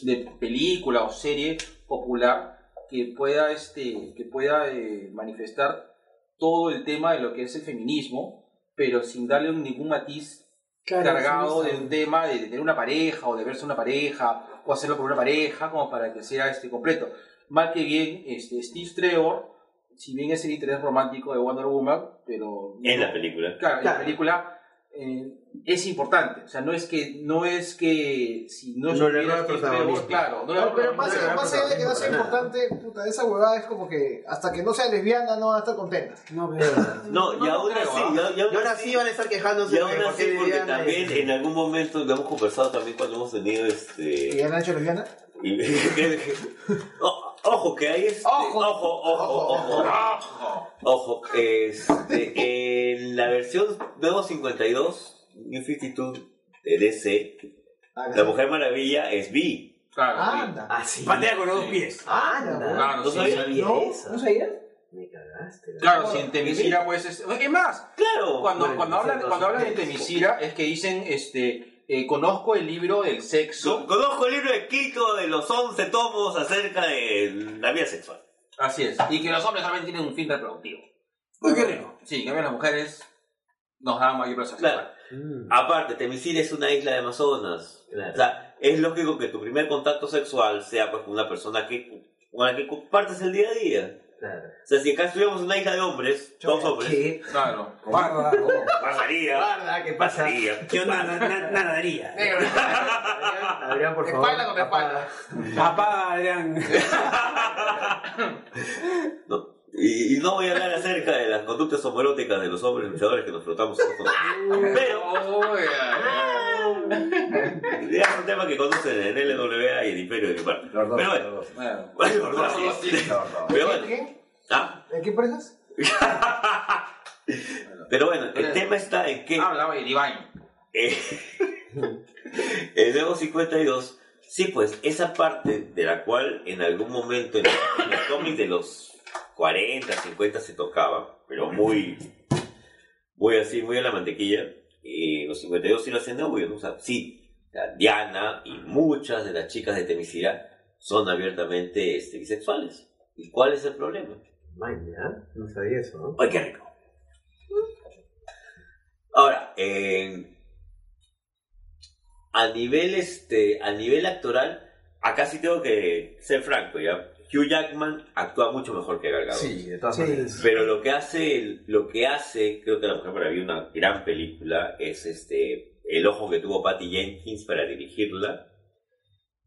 de película o serie popular que pueda, este, que pueda eh, manifestar todo el tema de lo que es el feminismo, pero sin darle ningún matiz Claro, cargado de un tema de tener una pareja o de verse una pareja o hacerlo con una pareja como para que sea este completo. Mal que bien, este, Steve Trevor, si bien es el interés romántico de Wonder Woman, pero En la película. Claro, en Claro. la película eh, es importante. O sea, no es que, no es que si no, No le protagonismo. Claro, no No, pero más, no, más allá de que no sea importante, puta, esa huevada es como que hasta que no sea lesbiana no va a estar contenta. No, pero... No, y aún así, y aún- y Y así- sí van a estar quejándose Y aún así, porque también en algún momento lo hemos conversado también cuando hemos tenido ¿Y este. ya la han hecho lesbiana? ojo, que hay este. Ojo. ojo, ojo, ojo. Ojo, este, en la versión nuevo 52, New 52 de DC, la Mujer Maravilla es bi. Claro, sí. Anda. Ah, sí. Patea con los dos pies. Anda. Claro, ¿No sí, sabía? sí. No, esa. ¿No sabías? Me cagaste. Claro, si en Temisira pues es... Es más, Claro. cuando, Bueno, cuando, sí, hablan, cuando hablan de Temisira es que dicen, este, eh, conozco el libro del sexo. Conozco el libro escrito de los 11 tomos acerca de la vida sexual. Así es. Y que los hombres solamente tienen un fin reproductivo. Uy, qué rico. Sí, en cambio las mujeres nos dan mayor placer Claro. Mm, Aparte, Temisira es una isla de Amazonas. Claro. O sea, es lógico que tu primer contacto sexual sea pues, con una persona que, con la que compartes el día a día. Claro. O sea, si acá estuviéramos en una isla de hombres, dos hombres, ¿Qué? Claro. Guarda. pasaría. Guarda, ¿qué pasa? Pasaría. ¿Qué onda? Na- na- Nadaría. Adrián, por favor. Espalda contra espalda. Papá, Adrián. No. Y, y no voy a hablar acerca de las conductas homoeróticas de los hombres luchadores que nos nosotros. Pero Oh, yeah. es un tema que conocen en LWA y el Imperio de mi parte. Pero bueno. Ah, ¿En qué empresas? pero bueno, el tema está en que Hablaba de Divine. eh, el nuevo 52, sí, pues esa parte de la cual en algún momento en, en los cómics de los 40, 50 se tocaba, pero muy, muy así, muy a la mantequilla. Y los 52 sí lo hacen de obvio, ¿no? O sea, sí, la Diana y muchas de las chicas de Temisira son abiertamente este, bisexuales. ¿Y cuál es el problema? Man, ya, no sabía eso, ¿no? ¡Ay, qué rico! Ahora, eh, a nivel este, a nivel actoral, acá sí tengo que ser franco, ¿ya? Hugh Jackman actúa mucho mejor que Gal Gadot. Sí, de todas Sí. maneras. Pero lo que hace, lo que hace, creo que La Mujer Maravilla, una gran película, es este el ojo que tuvo Patty Jenkins para dirigirla,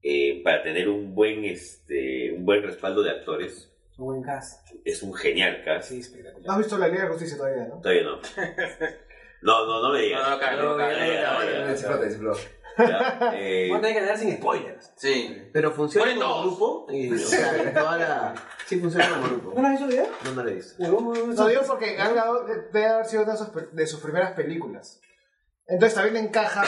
eh, para tener un buen, este, un buen respaldo de actores. Un buen cast. Es un genial cast. Sí, espectacular. ¿No has visto la Liga de Justicia todavía, no? Todavía no. No, no, no me digas. No, no, no, no, cae. ya. Explota, explota. Ya, eh, a tener que dar sin spoilers. Sí. Pero funciona Mueren como todos. grupo. Y, o sea, en toda la... Sí, funciona como grupo. ¿No lo has visto bien? No, no lo he visto. No digo porque Gal Gadot debe haber sido una de sus, de sus primeras películas. Entonces también encaja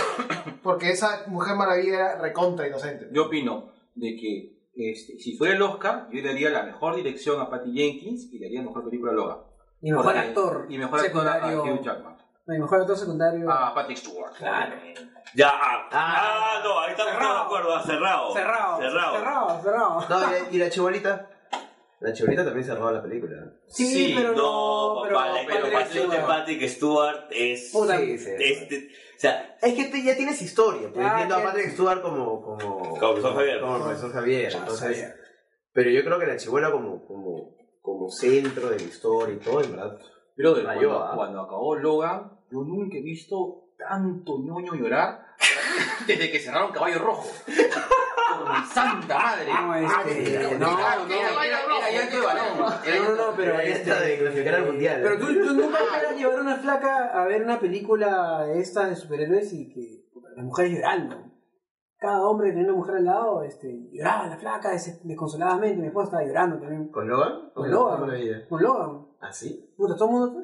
porque esa Mujer Maravilla era recontra inocente. Yo opino de que este, si fuera el Oscar, yo le daría la mejor dirección a Patty Jenkins y le daría mejor película a Logan. Y mejor Porque- actor. Y mejor actor a. Hugh Jackman. Y mejor actor secundario. A Patrick Stewart. Claro. ya, ah, Ah. ah, no, ahí estamos todos de acuerdo, ah, cerrado. Cerrado. Cerrado. Cerrado, cerrado. No, y, y la chibolita. La chibolita también se robó la película. Sí, Sí, pero No, papá, pero pero Patrick Patrick, Stewart. Patrick Stewart es. Puta, Sí, sí. Este, o sea, Es que te- ya tienes historia, pues Ah, viendo a que- Patrick Stewart como... Como Como profesor Javier. Como profesor Javier, Ah, entonces... Pero yo creo que la chibola como, como, como centro de la historia y todo, en verdad. Pero de Rayó, cuando, ¿ah? cuando acabó Logan, yo nunca he visto tanto ñoño llorar desde que cerraron Caballo Rojo. Por mi santa madre. No, este, no, era- no. era- era llanto de balón. No, no, no, pero esta de clasificar al mundial. Pero tú, tú nunca esperas llevar a una flaca a ver una película de esta de superhéroes y que las mujeres llorando. Cada hombre tenía una mujer al lado, este, lloraba la flaca des- desconsoladamente. Mi esposa estaba llorando también. ¿Con Logan? Con Logan. Con Logan. ¿Ah, sí? Puta, todo el mundo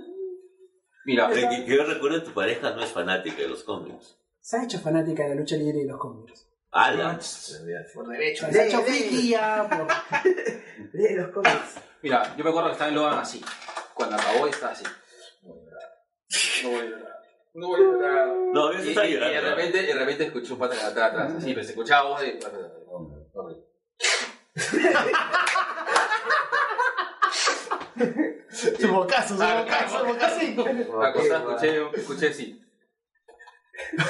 Mira, que, que- que yo recuerdo tu pareja no es fanática de los cómics. se ha hecho fanática de la lucha libre y los cómics. ¡Hala! Por derecho. Se ha hecho friki ya por... Lee los cómics. mira, yo me acuerdo que estaba en Logan así. Cuando acabó estaba así. No voy a llorar. No voy a llorar. No voy a llorar. No, yo Y, llorando. de repente, de repente escuché un pata de atrás, atrás. Sí, pero se escuchaba voz de. Su bocazo, su bocazo, su bocacín. La cosa escuché, escuché así.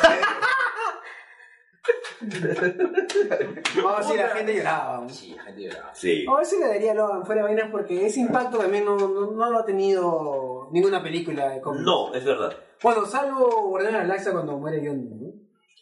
Vamos a decir, la gente lloraba. Sí, la gente lloraba. Sí. A ver si le daría a Logan fuera de vainas porque ese impacto también no, no, no lo ha tenido ninguna película de cómics. No, es verdad. Bueno, salvo Guardián de la Galaxia cuando muere John. ¿no?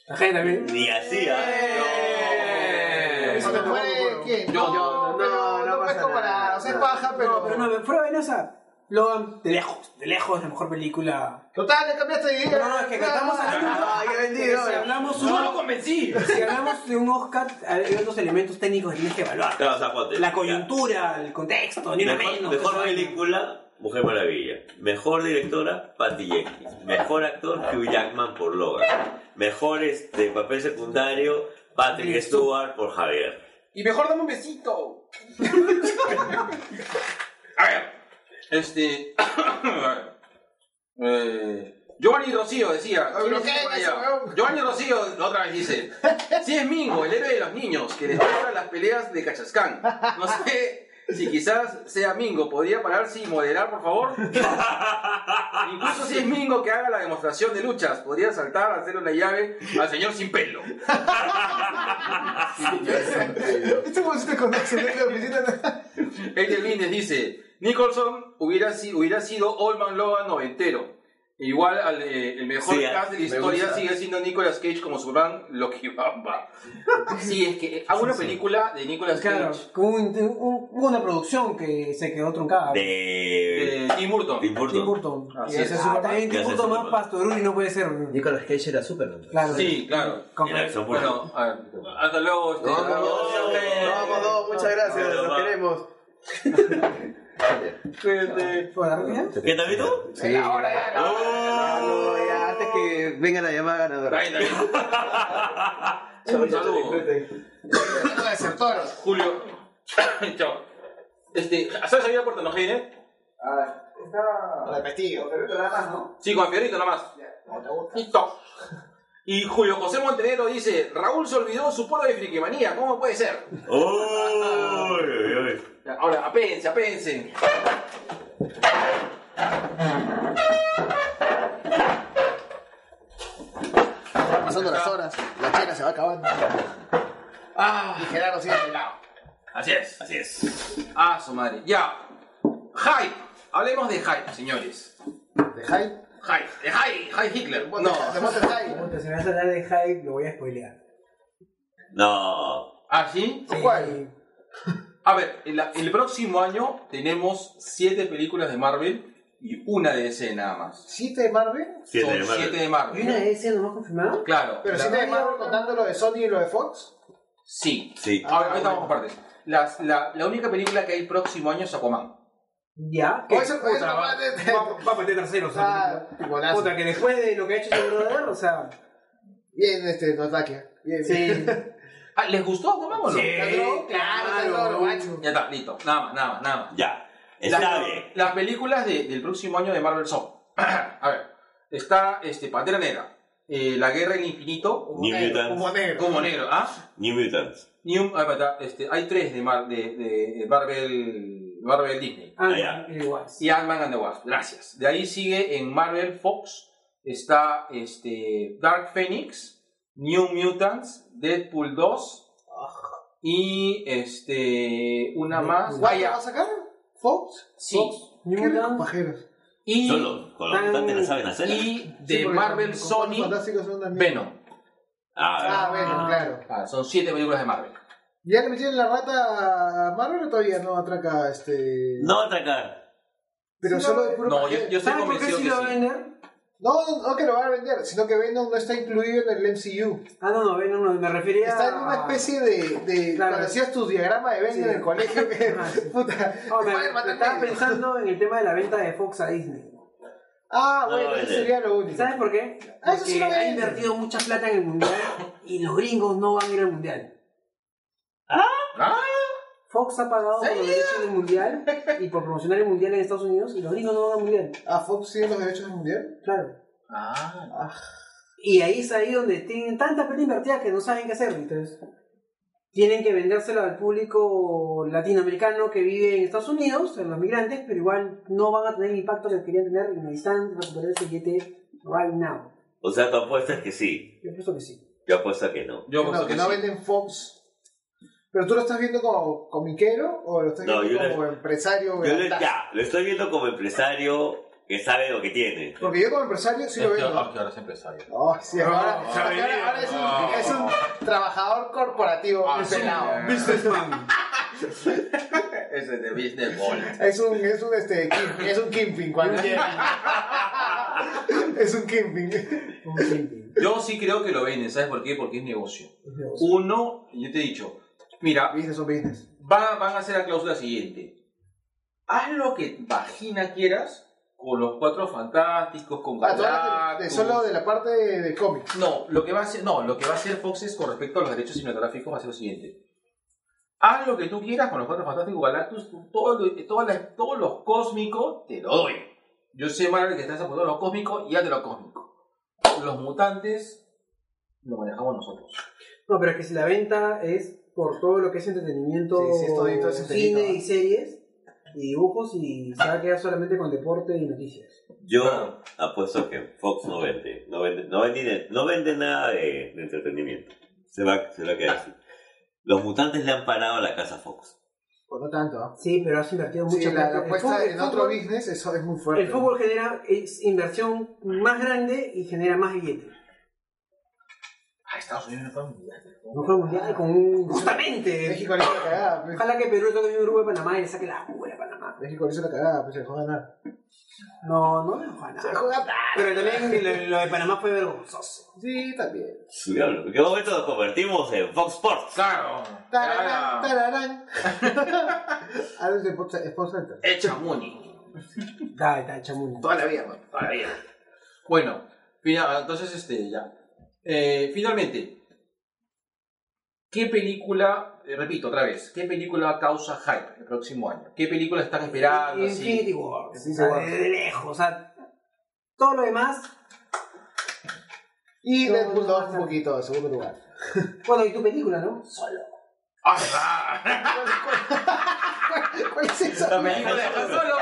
La gente también. Ni así, ¿ah? ¡Eh! ¿Se te muere quién? Yo- no, no, no no puedes pasa comparar. O sea, paja, pero. No, pero no, fuera sea, Logan, de lejos, de lejos, la mejor película. Total, le cambiaste de idea. No, no, es que estamos hablando. Ah, qué vendido. Si hablamos, ¡No lo convencí! si hablamos de un Oscar, hay otros elementos técnicos que tienes que evaluar. Claro, o sea, ponte, La ya. coyuntura, el contexto, ni una Mejor, menos. mejor película, Mujer Maravilla. Mejor directora, Patty Jenkins. Mejor actor, Hugh Jackman por Logan. Mejor este, papel secundario, Patrick Stewart por Javier. Y mejor dame un besito. A ver, este. eh, Giovanni Rocío decía. Ay, ¿quién ¿pero es qué ese por es allá? eso, weón? Giovanni Rocío otra vez dice: Si es Mingo, el héroe de los niños, que descubra las peleas de Cachascán. No sé si quizás sea Mingo, ¿podría pararse y moderar, por favor? Incluso si es Mingo que haga la demostración de luchas, podría saltar, hacer una llave al señor sin pelo. Este bolsito con excelente oficina. Méndez dice, Nicholson hubiera, si- hubiera sido Oldman Logan noventero. Igual al, eh, el mejor Sí, cast de la historia gusta. sigue siendo Nicolas Cage como Superman, Loki Bamba. Sí, es que hago una película de Nicolas Claro, Cage con un- un- hubo una producción que se quedó truncada. De. de Tim Burton. Tim Burton. Tim Burton. Así Y es. ese Superman- Tim Burton más y no puede ser. Nicolas Cage era Superman. Claro. Sí, claro. Burton. Bueno, a ver, hasta luego. este, No, no, vamos, dos, muchas gracias, los va. queremos. ¿Qué tal, Vito? Sí, ahora ya, no, no, ya, antes que venga la llamada ganadora. Ahí, ahí. Chau, Un chau, saludo. disfruten. Desertor. Julio. Chao. Este, ¿sabes salir a Puerto Nojine? Lo investigo. Sí, con Fiorito nada más. Listo. Y Julio José Montenegro dice, Raúl se olvidó su polo de friquimanía, ¿cómo puede ser? Ahora, apénse. Van pasando las horas. La chela se va acabando. Ah, Y Gerardo sigue pelado. así es. Así es. Ah, su madre. Ya. Hype. Hablemos de hype, señores. ¿De hype? Hype. De. Hype Hitler. ¿De No. Monster High? Puta, Si me vas a hablar de hype, lo voy a spoilear. No. ¿Ah, sí? ¿Cuál? A ver, el, el próximo año tenemos siete películas de Marvel y una de DC nada más. ¿Siete de Marvel? Siete Son de Marvel. siete de ¿Y Marvel. una de esas nomás confirmado? Claro. ¿Pero La- siete de Marvel contando lo de Sony y lo de Fox? Sí. Sí. Ahora, ahorita vamos por partes. Las- la, la única película que hay el próximo año es Aquaman. Ya. O eso- puta, eso va, va de- va- va a meter tercero. o sea, Ah. Puta, que después de lo que ha hecho ese brother, o sea. Bien, este, Notakia. Bien, Sí. bien. Ah, ¿Les gustó Aquaman o no? Sí. Claro, claro, claro, macho. Ya está, listo. Nada más, nada más, nada más. Ya. Está Las- bien. Las películas de- del próximo año de Marvel son. a ver, está este, Pantera Negra, eh, La Guerra del Infinito, New Mutants. Como negro. como negro, ¿ah? New Mutants. New, ah, espera, este, hay tres de, Mar- de, de Marvel, Marvel Disney. Ah, ya. igual. Y Ant-Man and the Wasp, gracias. De ahí sigue en Marvel Fox, está este, Dark Phoenix, New Mutants, Deadpool 2 y este, una más. Ah, ¿Cuál va a sacar? ¿Fox? Sí. Fox. New Mutants. pajeros. Y, Solo. Con los mutantes la saben hacer. y de Sí, Marvel Sony. Venom. Ah, Ah, bueno, claro. Ah, son siete películas de Marvel. ¿Ya le metieron la rata a Marvel o todavía no atraca este.? no atacar. Pero Sí, solo no, de puro No, yo, yo estoy ¿Sabes por qué convencido sí que lo va a sí. vender? No, no, no que lo van a vender, sino que Venom no está incluido en el MCU. Ah, no, no, ven, no, no, me refería Está en una a- especie de. de Claro. Cuando hacías tu diagrama de Venom Sí. en el colegio, que. Ah, puta. No, me, Spider-Man me también. estaba pensando en el tema de la venta de Fox a Disney. Ah, No, bueno, no, eso sería lo único. ¿Sabes por qué? Ah, eso sí Porque lo ha venden. invertido mucha plata en el mundial y los gringos no van a ir al mundial. Ah, Fox ha pagado por los derechos del mundial y por promocionar el mundial en Estados Unidos y los gringos no van al mundial. ¿Ah, Fox tiene los derechos del mundial? Claro. ah. Y ahí es ahí donde tienen tanta plata invertida que no saben qué hacer. Entonces, tienen que vendérselo al público latinoamericano que vive en Estados Unidos, a los migrantes, pero igual no van a tener el impacto que querían tener y necesitan recuperar ese billete right now. O sea, tu apuesta es que sí. Yo pienso que sí. Yo apuesto que no. Yo Que no, que que no sí. venden Fox. ¿Pero tú lo estás viendo como comiquero o lo estás No, viendo como empresario? Yo lo, ya, lo estoy viendo como empresario que sabe lo que tiene. Porque yo como empresario sí lo Es que vendo. ahora es empresario. Oh, sí, ahora, No, ahora- ahora- ahora es, un, es un trabajador corporativo Ah, sí. pelado. Businessman. Es de Business Ball. Es un, es un, este, king- es un kingpin cualquiera. es un kingpin. Un simple. Yo sí creo que lo venden, ¿sabes por qué? Porque es negocio. Es negocio. Uno, yo te he dicho, mira, Business o business. va- van a hacer la cláusula siguiente. Haz lo que vagina quieras con los cuatro fantásticos, con Ah, de, solo de la parte de, de cómics. No, lo que va a hacer, no, lo que va a hacer Fox es con respecto a los derechos cinematográficos va a ser lo siguiente. Haz lo que tú quieras con los cuatro fantásticos Galactus, todo, lo- todas las- todos los cósmicos te lo doy. Yo sé, Marvel, que estás apuntando a los cósmicos y de lo cósmico. Los mutantes lo manejamos nosotros. No, pero es que si la venta es por todo lo que es entretenimiento, Sí, sí, todito, es cine y series y dibujos y se va a quedar solamente con deporte y noticias. Yo apuesto que Fox no vende. No vende, no vende, no vende nada de, de entretenimiento. Se va, se va a quedar así. Los mutantes le han parado a la casa Fox. Pues no tanto. Sí, pero has invertido Sí, mucho la, la apuesta fútbol- en el otro fútbol- business eso es muy fuerte. El fútbol genera es inversión más grande y genera más billetes. Ah, Estados Unidos no fue mundial. No fue mundial con un... Justamente. México le hizo la cagada. pues. Ojalá que Perú toque un grupo de Panamá y le saque la jugo de Panamá. México le hizo la cagada, pues se dejó ganar. No, no dejó Se nada. dejó ganar. Pero también lo, lo de Panamá fue vergonzoso. Sí, también. Su diablo, ¿En qué momento nos convertimos en Fox Sports? Claro. Tararán, tararán. Ahora es de Sports Sports Center. Echa money. Da, da, chamuña. Toda la vida, man. Todavía. Bueno, fina- entonces este ya. Eh, finalmente, ¿qué película, eh, repito otra vez, qué película causa hype el próximo año? ¿Qué película están esperando? Infinity War. O sea, de, lejos. O sea, todo lo demás. Y Deadpool no, 2 no, un poquito en segundo lugar. Bueno, y tu película, ¿no? Solo. Ah, ¿Cuál es esa? La película de Solo.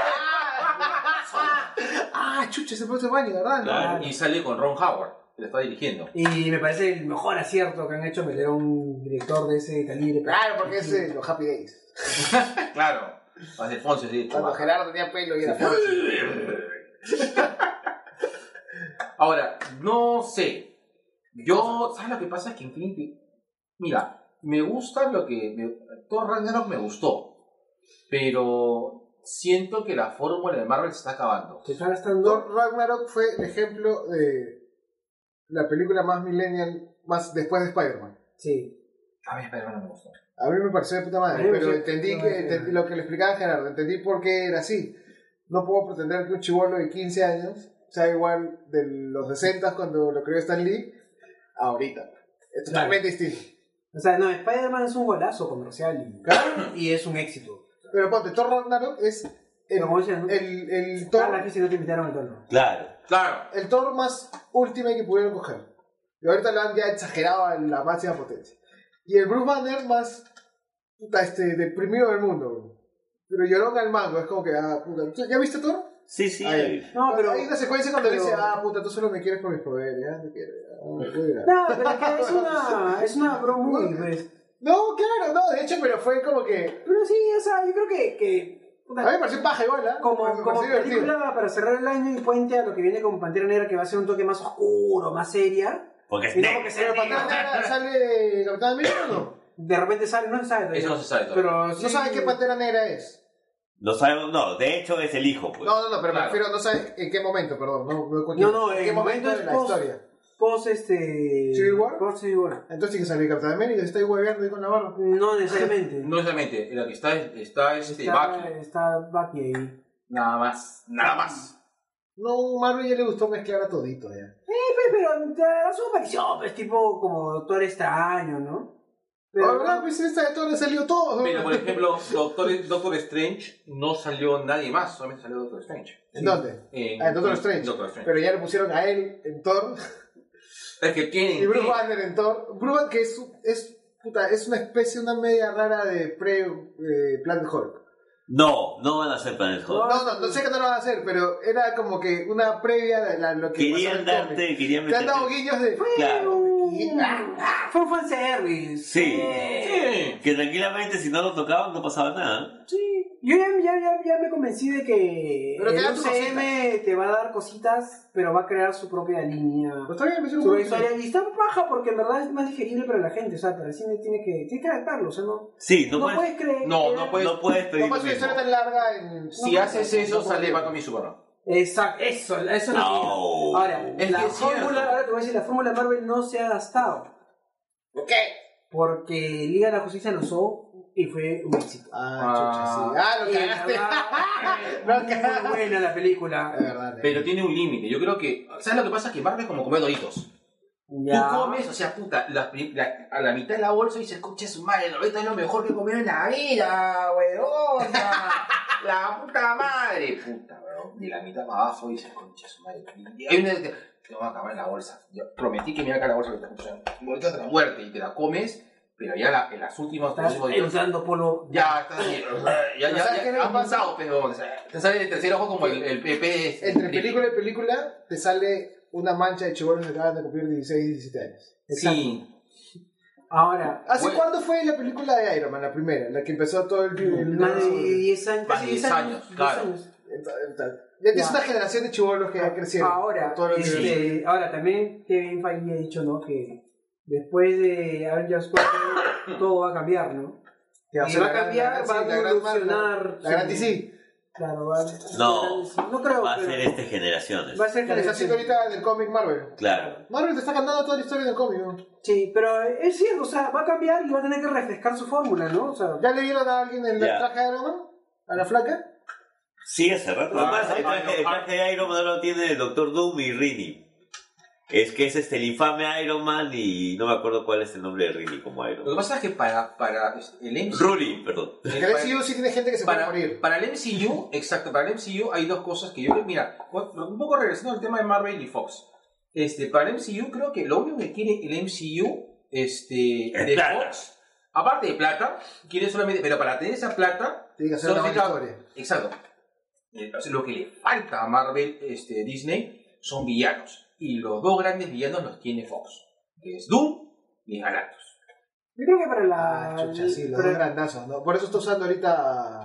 Ah, chucha, ese próximo año, ¿verdad? Claro. Y sale con Ron Howard, le está dirigiendo. Y me parece el mejor acierto que han hecho meter a un director de ese calibre. Claro, porque es eh, los Happy Days. Claro. Hace Fonse, sí. Cuando. Gerardo tenía pelo y era Ahora, no sé. Yo, ¿sabes lo que pasa? Es que Infinity. Mira, me gusta lo que. Me, Thor Ragnarok me gustó. Pero siento que la fórmula de Marvel se está acabando. Thor Ragnarok fue el ejemplo de la película más millennial, más después de Spider-Man. Sí. A mí Spider-Man no me gustó. A mí me pareció de puta madre, pero entendí, puta que, entendí lo que le explicaba Gerardo, entendí por qué era así. No puedo pretender que un chivolo de 15 años sea igual de los 60 cuando lo creó Stan Lee ahorita. Es totalmente distinto. O sea, no, Spider-Man es un golazo comercial y, y es un éxito. Pero ponte, Thor Ragnarok es el, ¿no? el, el Ah, Thor la que si no te invitaron al tono. Claro. Claro. el Thor más ultimate que pudieron coger. Y ahorita lo han ya exagerado a la máxima potencia. Y el Bruce Banner más puta, este, deprimido del mundo. bro. Pero lloró al mango, es como que, ah, puta. ¿tú ¿Ya viste Thor? Sí, sí. Ahí. No, pero. Hay una secuencia cuando pero- dice, ah, puta, tú solo me quieres por mis poderes, ya te ah, voy a llorar". No, pero es que es una, es una bro movie, pues. No, claro, no, de hecho, pero fue como que. Pero sí, o sea, yo creo que, que A mí me pareció paja igual, ¿ah? como, Me como pareció divertido. película para cerrar el año y puente a lo que viene con Pantera Negra, que va a ser un toque más oscuro, más seria. Porque es Y no porque sea. Pantera Negra sale Capitán América o no? De repente sale, no se sabe. todavía. Eso no se sabe todavía. Pero sí, No saben qué Pantera Negra es. No sabemos, no, de hecho es el hijo, pues. No, no, no, pero me Claro. refiero, no saben en qué momento, perdón. No, no, No, no, en en qué momento momento de es la post- historia. Post este. ¿Civil War? Post Civil War. Entonces tiene que salir Capitán América, está ahí hueveando ahí con la barba. No necesariamente. No necesariamente. La que está, está este, está, Bucky. está Bucky ahí. Nada más. Nada más. No, Marvel ya le gustó mezclar a todito ya. Eh, pues, pero su aparición, pues tipo como Doctor Extraño, ¿no? Pero, Pero, ¿verdad? Pues esta de todo le salió todo. Pero, por ejemplo, Doctor, Doctor Strange no salió nadie más, solamente salió Doctor Strange. ¿En dónde? En, Ah, en Doctor Strange. Doctor Strange. Pero ya le pusieron a él en Thor es que tienen. y Bruce Banner en Thor. Bruce Banner que es, es, puta, es una especie, una media rara de pre-plan de Hulk. No, no van a hacer Planet Hot. No, no, no sé que no lo van a hacer, pero era como que una previa de la- lo que Querían pasó en el cómic. darte, querían Te han dado guiños de... Claro. Fue un fanservice. Sí. Sí. Que tranquilamente si no lo tocaban no pasaba nada. Sí. Yo ya, ya, ya, ya me convencí de que Pero te el UCM te va a dar cositas, pero va a crear su propia línea. Pues está bien, me hicieron Su un historia y está baja porque en verdad es más digerible para la gente, o sea, pero el cine tiene que, tiene que adaptarlo, o sea, no, Sí, no, no, puedes, puedes creer. No, no puedes- no puedes pedir No pasa una historia tan larga en... Si haces eso, sale Batman y Superman. Exacto, eso, eso es lo No. Ahora, Es la fórmula, ahora te voy a decir, la fórmula Marvel no se ha gastado. ¿Por qué? Porque Liga de la Justicia lo usó y fue un éxito. Ah, chucha, sí. Ah, lo cagaste. cagaste. muy buena la película. Es verdad. eh. Pero tiene un límite. Yo creo que. ¿Sabes lo que pasa? Que Marvel es como comer doritos. Ya. Tú comes, o sea, puta, la- la- a la mitad de la bolsa y dices, escucha su madre, ahorita es lo mejor que he comido en la vida, weona. la puta madre, puta, weón. Y la mitad para abajo y dices, concha su madre. Y hay una que te va a acabar en la bolsa. Yo prometí que me iba a acabar la bolsa, que te. Bolsa de la muerte y te la comes, pero ya la- en las últimas Estás usando polo. ya estás bien, ya, ya, ¿Sabes ya, pasa? pasado, pero o sea, te sale el tercer ojo como el, el PP. Entre película y película te sale una mancha de chibolos que acaban de cumplir 16, 17 años. Sí, Ahora, ¿Hace Bueno. cuándo fue la película de Iron Man, la primera? La que empezó todo el... el- más de 10 años. Más casi de 10 años, 10 claro. años. Ya tienes una generación de chibolos que ya crecieron. Ahora, con todo lo que- este, ahora también Kevin Feige ha dicho, ¿no? Que después de Avengers 4 todo va a cambiar, ¿no? que va a a cambiar, gran- va a sí, evolucionar. La gran DC. Claro, va No. no creo, Va a ser este generaciones. va a ser generación. ahorita del cómic Marvel. Claro. Marvel te está cantando toda la historia del cómic. ¿no? Sí, pero es cierto, o sea, va a cambiar y va a tener que refrescar su fórmula, ¿no? O sea, ¿Ya le dieron a alguien el Ya. traje de Iron Man? ¿A la flaca? Sí, hace rato. Ah, Además, el ah, traje, el traje de Iron Man lo tiene el Doctor Doom y Rini. Es que es este el infame Iron Man y no me acuerdo cuál es el nombre de Rini como Lo Iron que Man. pasa es que para, para el MCU. Ruri, perdón. Que el para- MCU sí tiene gente que se para, puede morir. para el MCU, exacto, para el MCU hay dos cosas que yo creo, mira, un poco regresando al tema de Marvel y Fox. Este, para el MCU creo que lo único que quiere el MCU este, Es de plata. Fox, aparte de plata, quiere solamente, pero para tener esa plata, Tiene que hacer una historia. exacto, eh, sea, lo que le falta a Marvel, este, Disney, son villanos. Y los dos grandes villanos los tiene Fox, que es Doom y Galactus. yo creo que para la. Ah, chucha, sí, los para- dos grandazos, ¿no? Por eso está usando ahorita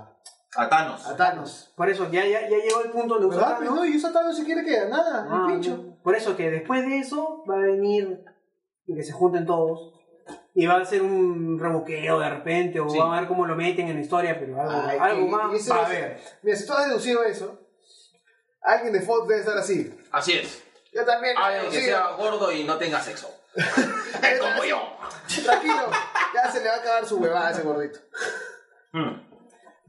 a- Thanos. a Thanos. por eso, ya, ya, ya llegó el punto donde usa ¿Verdad? Pues Thanos. no, y usa Thanos si quiere que nada, Ah, el pincho. no. Por eso que después de eso va a venir y que se junten todos. Y va a ser un rebuqueo de repente, o Sí. va a ver cómo lo meten en la historia, pero algo, Ay, algo y- más va a haber. Mira, si tú has deducido eso, alguien de Fox debe estar así. Así es. Yo también. Alguien que sea gordo y no tenga sexo. Como yo. Tranquilo, ya se le va a acabar su huevada a ese gordito.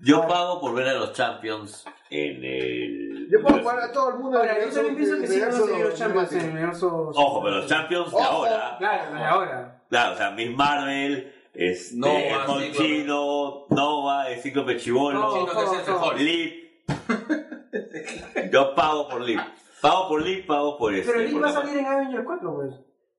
Yo pago por ver a los Champions en el. Yo puedo jugar a todo el mundo. Ahora, yo también pienso que sí van a seguir los Champions en el universo. Ojo, pero los Champions de ahora. Claro, de ahora. Claro, o sea, Miss Marvel, este, Nova. Chino, Nova, el Cíclope es mejor. Lip. Yo pago por Lip. Pago por Lip, pago por este. Pero Link por va a salir en Avengers 4, pues.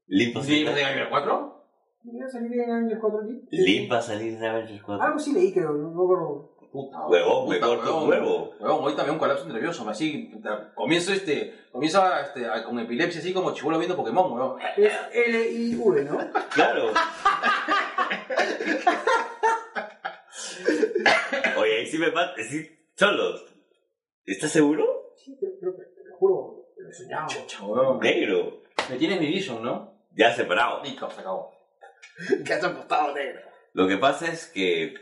Lip va a salir. ¿De Iron 4? ¿Va a salir en Avengers 4 Link? Lip va a salir en Avengers 4. Algo sí leí, creo, no me acuerdo. Puta, Huevón, me corto un huevo. Huevón, ahorita me da un colapso nervioso. me Así, comienzo este, comienzo a, este, a- con epilepsia así como chivolo viendo Pokémon, huevón. Es L-I-V, ¿no? Claro. Oye, ahí sí me mata. Sí, Cholos. ¿Estás seguro? Sí, te, te- te lo juro, lo he soñado. Chucha, huevón. Negro. Me tienes mi vision, ¿no? Ya separado. Listo, se acabó. Que has apostado negro. Lo que pasa es que.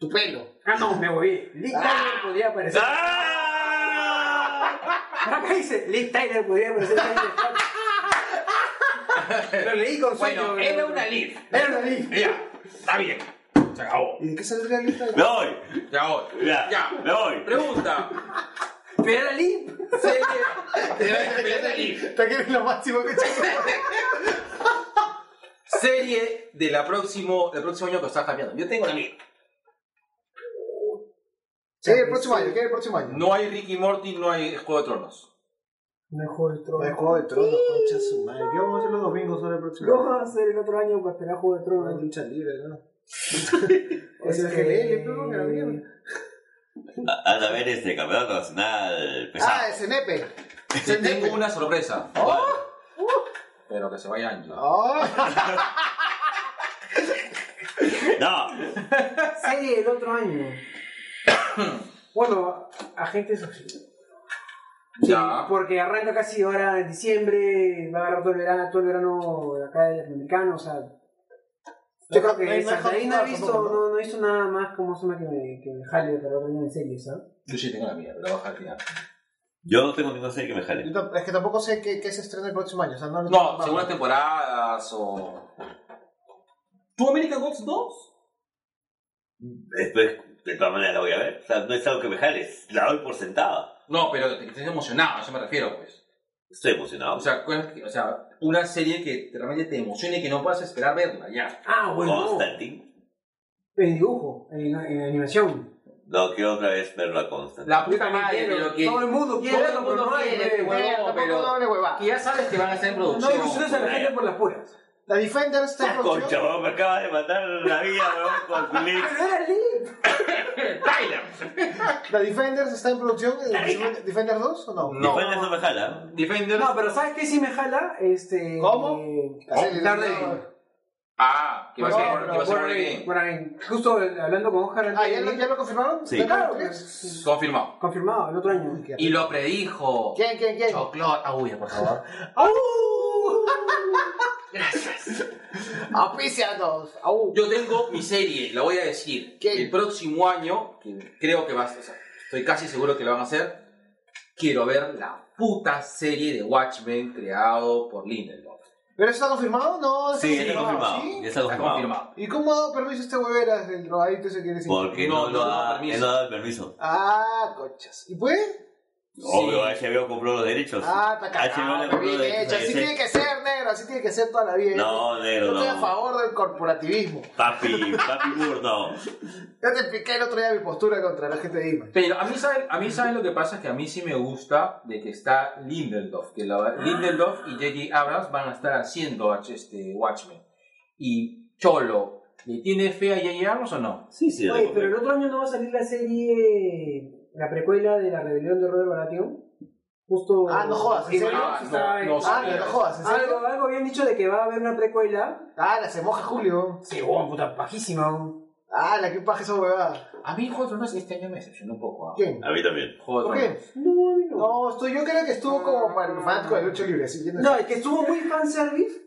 Tu pelo. Ah, no, me voy. Liv Tyler podría aparecer. ¡Ah! Acá dice, Liv Tyler podría aparecer en Avengers 4. Lo leí con sueño. Bueno, era una Liv. Era una Liv. Ya, está bien. Se acabó. ¿Y de qué saldría la lista? ¡Me voy! Se acabó. Ya, Ya. me voy. Pregunta. Pero era Liv. Serie. Era Liv. Te quieres lo máximo que. Serie de la próximo, del próximo año que está cambiando. Yo tengo la mía. Sí, el próximo año, ¿qué es el próximo año? No hay Ricky Morty, no hay Juego de Tronos. Mejor el No trono. hay Juego de Tronos, concha su madre. ¿Qué vamos a hacer los domingos ahora el próximo ¿Qué año? vamos a hacer el otro año para esperar Juego de Una Tronos? lucha libre, ¿no? O sea, GLL, pero que la mierda. A, a ver este campeonato nacional pesado. Ah, ese nepe. Te tengo una sorpresa. ¿Cuál? Pero que se vaya Ángel. Oh, No, Serie del otro año. bueno, Agentes Auxilio. Sí, Ya. porque arranca casi ahora en diciembre, va a agarrar todo el verano, todo el verano de acá del latinoamericano, o sea. Yo creo que ahí no ¿no? no, no he visto nada más como se llama que me, que me jale para otro en series, ¿sabes? Yo sí tengo la mía, pero la voy a dejar al final. yo no tengo ninguna serie que me jale. yo es que tampoco sé qué, qué se estrena el próximo año. O sea, no, No, segundas temporadas o. ¿Tu American Gods 2? Después, de todas maneras la voy a ver. O sea, no es algo que me jale, la doy por sentada. No, pero que estés emocionado, a eso me refiero, pues. Estoy emocionado. O sea, cosas que- o sea, una serie que realmente te emocione y que no puedas esperar verla, ya. Ah, bueno. Constantine. En dibujo, en, en animación. No, quiero otra vez verlo a Constantine. La puta madre, pero que. Todo el mundo quiere todo verlo, el mundo pero no hay, quiere, güey. huevón, tampoco pero. Que ya sabes que van a estar en No producción. ilusiones a la gente por las puras. La Defender está en Ah, Concha, producción. weón, me acaba de matar la vida, weón, con clip. Pero era Lee. Tyler. La Defenders está en producción. ¿El Defender 2 o no? No. Después no me jala. Defender. No, pero ¿sabes qué sí me jala? Este. ¿Cómo? eh, Daredevil. Ah, que va a ser, Warren- Justo hablando con Oscar Ah, ¿ya lo, ya lo confirmaron? Sí. ¿De Claro, pues, Confirmado. confirmado, el otro año. Y lo predijo. ¿Quién, quién, quién? Choclot. Auya, por favor. Auspicianos. Au. Yo tengo mi serie, la voy a decir. ¿Qué? El próximo año, creo que va a o sea, estoy casi seguro que lo van a hacer. Quiero ver la puta serie de Watchmen creado por Lindelof. ¿Pero eso está confirmado? No, Sí, está está confirmado. ¿sí? Ya está Está confirmado. confirmado. ¿Y cómo ha dado permiso este hueveras del drogadito ese que eres Porque No, no, no da ha, permiso. no ha dado el permiso. Ah, cochas. ¿Y puede? Obvio, HBO compró los derechos. Ah, está HBO le cagado. compró los Bien derechos hecho. Así tiene que ser, negro. Así tiene que ser toda la vida. No, negro, Yo estoy a favor del corporativismo. Papi, papi Moore, no. Ya te expliqué el otro día mi postura contra la gente de Image. Pero a mí, ¿saben, a mí, ¿saben lo que pasa? Es que a mí sí me gusta de que está Lindelof. Que la- Lindelof y J.J. Abrams van a estar haciendo este, Watchmen. Y Cholo, ¿le tiene fe a J.J. Abrams o no? Sí, sí, Oye, pero el otro año no va a salir la serie. La precuela de la rebelión de Robert Baratheon. Justo. Ah, no jodas, ¿en serio? Ah, está- no, no Ah, sabía. no jodas, ¿en serio? Algo, algo habían dicho de que va a haber una precuela. Ah, la se moja Julio. Sí, wow, puta, pajísima. Ah, la que paja esa huevada. A mí Juego de Tronos este año me decepcionó un poco. ¿ah? ¿Quién? A mí también. Juego de ¿Por Tronos. qué? No, a mí no. No, estoy, yo creo que estuvo como para el fanático de lucha libre. Así, yendo- No, es que estuvo muy fanservice.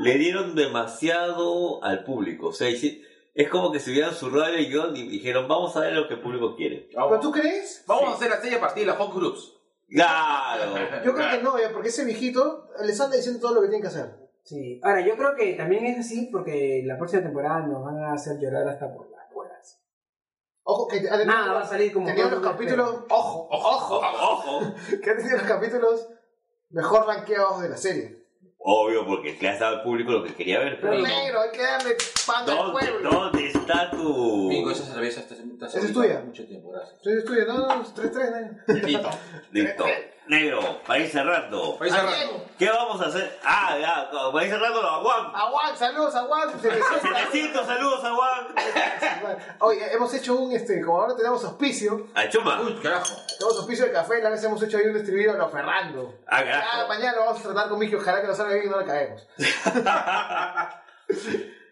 Le dieron demasiado al público. O sea, hici- es como que se hubieran zurrado el guion y dijeron, vamos a ver lo que el público quiere. ¿Pero tú crees? Vamos a hacer la serie a partir de las Hot Groups. ¡Claro! Yo creo que no, porque ese viejito les anda diciendo todo lo que tienen que hacer. Sí. Ahora, yo creo que también es así porque la próxima temporada nos van a hacer llorar hasta por las puertas. Ojo, que ha tenido- Nada, va a salir como. tenía los capítulos. Ojo, ojo, ¡Ojo! que ha tenido los capítulos mejor rankeados de la serie. Obvio, porque le has dado al público lo que quería ver. Pero Pero negro, hay que darle pan al ¿dónde, pueblo. ¿Dónde está tu...? Bingo, esa cerveza está, Esa es tuya. mucho tiempo, gracias. Estoy estudio, no, no, 3-3, negro. Listo. Listo. Negro, para ir cerrando. Vais cerrando. ¿Qué vamos a hacer? Ah, ya, para ir cerrando a Juan. Aguan, saludos, presenta. 700 saludos a Juan. Oye, hemos hecho un, este, como ahora tenemos auspicio, A Chuma. Uy, carajo. tenemos auspicio de café, la vez hemos hecho ahí un distribuido a lo Ferrando. Ah, Ya, carajo. mañana lo vamos a tratar con Miki, ojalá que nos salga bien y no la caemos.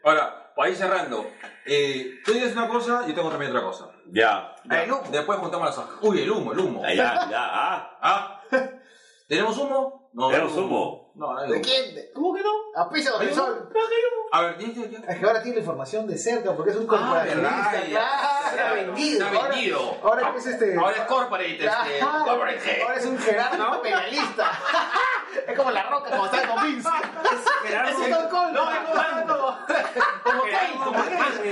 Ahora, para ir cerrando. Eh, tú dices una cosa, yo tengo también otra cosa. Ya. Ya, Después juntamos las hojas. Uy, el humo, el humo. Ah, Ya, ya, ah. Ah, ¿tenemos humo? No, ¿Tenemos no humo? No, no hay ¿De quién? ¿Cómo que no? Auspicio del ¿Hay sol. No, no hay humo. A ver, ya, ya, ya. Es que ahora tiene la información de cerca porque es un Ah, corporativista. ya. claro. Se ha vendido. Se ha Ahora- vendido. Ahora que es este. Ahora es corporate, este. Corporate. ahora es un Gerardo penalista. es como la roca está con Vince. Es un Cold. No, es como- Como Kane, como Kane.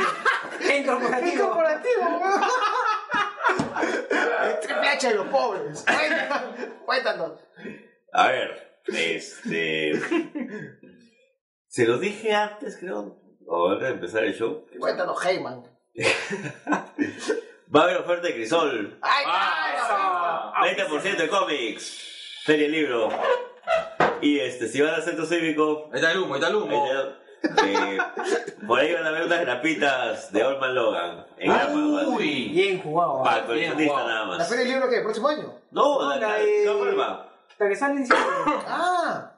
En ¿Qué corporativo. corporativo, weón? El triple H de los pobres. Cuéntanos. A ver, este. Se los dije antes, creo. O antes de empezar el show. Cuéntanos, Heyman. Va a haber oferta de Crisol. ¡Ay, Ah, ay! 20% de cómics. Serie libro. Y este, si van al centro cívico. Ahí está el humo, ahí está el ahí humo. te- Eh, por ahí van a ver unas grapitas de Olman Logan. En Amazon. Uy. Bien jugado. Para ¿ah? coleccionista jugado. nada ¿La más. feria del libro qué? ¿El próximo año? No, No, la, la la, de- la Olman. La que sale diciendo. Ah,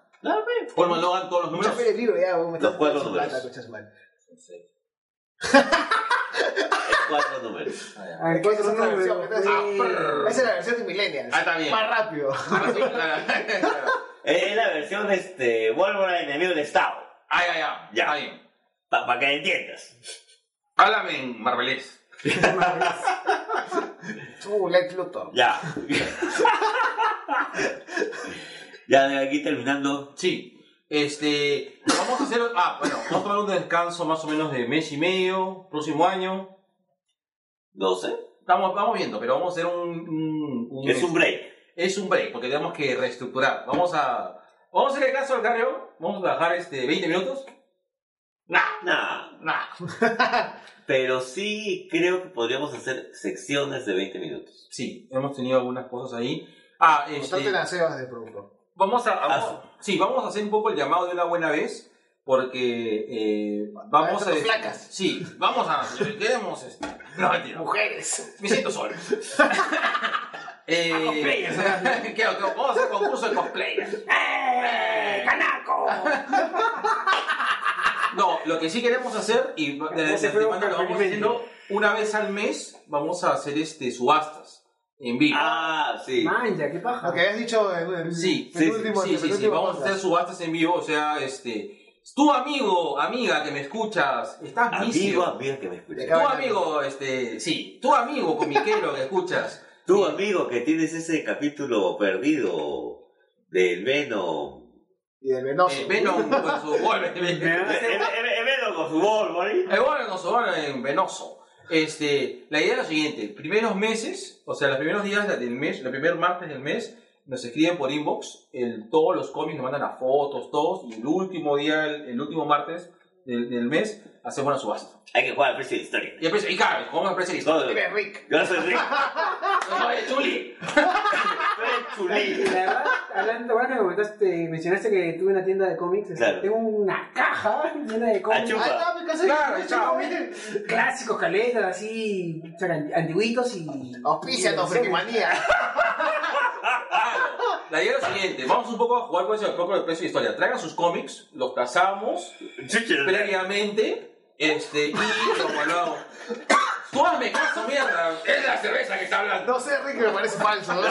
Olman Logan, todos los mucha números. feria del libro ya, vos me Los estás cuatro plata, números. concha su madre. Es cuatro números. Ah, ya. A ver, ¿Cuál es ¿qué otra versión? Entonces, Ah. Esa es la versión de Millennials. Ah, está bien. Más rápido. Es, la versión de este, Wolverine, enemigo del Estado. Ah, ya, ya. Ya. Para que entiendas. Háblame en marvelés. Uh, Lex Luthor. Ya. ya de aquí terminando. Sí. Este, vamos a hacer, ah, bueno, vamos a tomar un descanso más o menos de mes y medio, próximo año. No sé. Estamos, vamos viendo, pero vamos a hacer un, un- un- Es un break. Es un break, porque tenemos que reestructurar. Vamos a, vamos a hacer el caso al carro, vamos a trabajar este 20 minutos. Nah, Nah. nah. Pero sí creo que podríamos hacer secciones de 20 minutos. Sí, hemos tenido algunas cosas ahí. Ah, Bastante este, las cebas de producto. vamos a, vamos- Ah, sí, vamos a hacer un poco el llamado de una buena vez, porque eh, vamos a, esas flacas. sí, vamos a, queremos, este, no mentira, Mujeres. me siento solo. eh, cosplayers, ¿qué- vamos a hacer concurso de cosplayers. ¡Eh! ¡Canaco! No, lo que sí queremos hacer, y de, de, antemano lo vamos haciendo, una vez al mes vamos a hacer este subastas en vivo. Ah, sí. Manja, qué paja. Lo que habías dicho en el Sí, el sí, último, Sí, el sí, sí, vamos a hacer subastas en vivo, o sea, este, tu amigo, amiga que me escuchas, estás Amigo, vicio. amiga que me escucha. De Tu amigo, este, sí, tu amigo comiquero que escuchas. Tú, Sí. amigo, que tienes ese capítulo perdido del Venom. Y del venoso. Eh, Venom con su Wolverine. El, el- el- el Venom con su Wolverine. El Wolverine con su Wolverine venoso. Este, la idea es la siguiente, primeros meses, o sea, los primeros días del mes, el primer martes del mes, nos escriben por inbox, el, todos los cómics nos mandan las fotos, todos, y el último día, el, el último martes del, del mes, hacemos una subasta. Hay que jugar al precio de historia. Y, después, y claro, jugamos a precio listo. Todo- Dime, Rick. Yo soy Rick. ¡No, es Chuli! Soy Chulí. La verdad, hablando, ahora que me comentaste, mencionaste que tuve una tienda de cómics, este, Claro. tengo una caja llena de cómics. Ahí está, mi casa. Claro, ahí está. Clásicos, caletas, así, o sea, anti- antiguitos y... Auspícianos, y- Frikimanía. La idea es la siguiente, vamos un poco a jugar con ese poco de precio de historia. Traigan sus cómics, los tasamos previamente, este, y lo evaluamos. Tú hazme caso, mierda. Es la cerveza que está hablando. No sé, Rick, me parece falso. ¿no?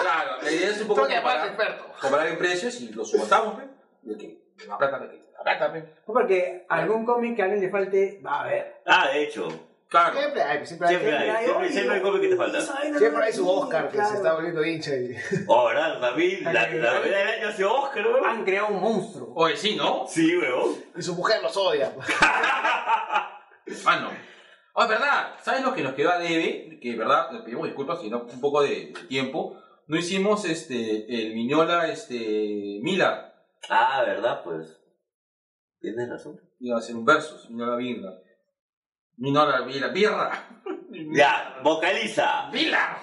Claro, la idea es un poco llamarte comparar, experto. comparar en precios y los subastamos, ¿ve? ¿De qué? La plata, ¿de qué? La plata, ¿ve? No, Porque algún cómic que a alguien le falte, va a ver. Ah, de hecho. Claro. Siempre hay, siempre hay. Siempre hay, siempre, siempre hay cómic que te falta. Siempre hay su Oscar que se está volviendo hincha. Y... Oh, ¿verdad? David, la, la novela del año ha sido Oscar, weón. Han creado un monstruo. Oye, sí, ¿no? Sí, weón. y su mujer los odia. Ah, no. Oh, es verdad. ¿Sabes lo que nos quedó a debe? Que, verdad, le pedimos disculpas, sino un poco de, de tiempo. No hicimos este, el Miñola este, Mila. Ah, ¿verdad? Pues. Tienes razón. Iba a ser un versus, Miñola Birra. Miñola Birra. Birra. Ya, vocaliza. Vila.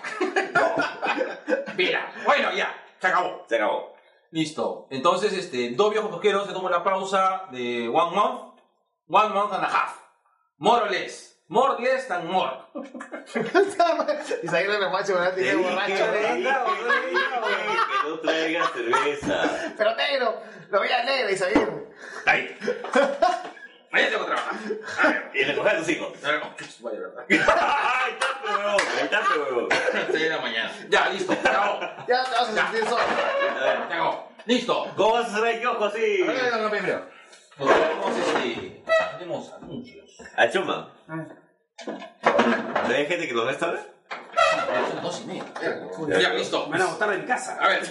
Vila. Bueno, ya. Se acabó. Se acabó. Listo. Entonces, este, dos viejos tosqueros se toman una pausa de one month. One month and a half. More or less. More less than more. y con la Te dije, borracho. te dije que no traigas cerveza. Pero negro, lo veía negro y salieron. Ahí. Mañana tengo que trabajar. Y recoger a tus hijos. A ver, Vaya verdad. Ahí está, pe, huevón. Seis de la mañana. Ya, listo. Acabó. Ya te vas a sentir solo. Listo. ¿Cómo vas a cerrar el kiosco así? A ver, no, no, primero. Nos este. Tenemos anuncios. A Chuma. ¿Hay gente que nos ve esta vez? Son dos y media. Ya, listo. me van a botar mi casa. A ver.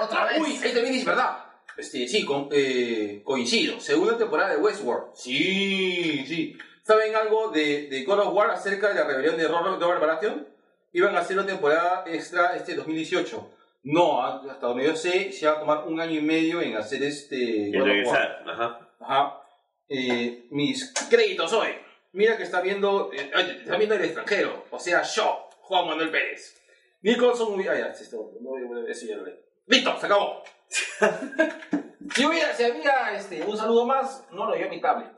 Otra vez. Uy, ahí también verdad. Este, sí, con- eh, coincido. Segunda temporada de Westworld. Sí, sí. ¿Saben algo de, de God of War acerca de la rebelión de Robert Baratheon? Iban a hacer una temporada extra este 2018. No, hasta donde yo sé, se va a tomar un año y medio en hacer este En God of War. regresar. Ajá. Ajá. Eh, mis créditos hoy. Mira que está viendo, eh, está viendo el extranjero. O sea, yo, Juan Manuel Pérez. Nicholson, muy- ah, ya, esto, no, eso ya lo leí. Listo, se acabó. Si hubiera, si había este, un saludo más, no lo dio mi tablet.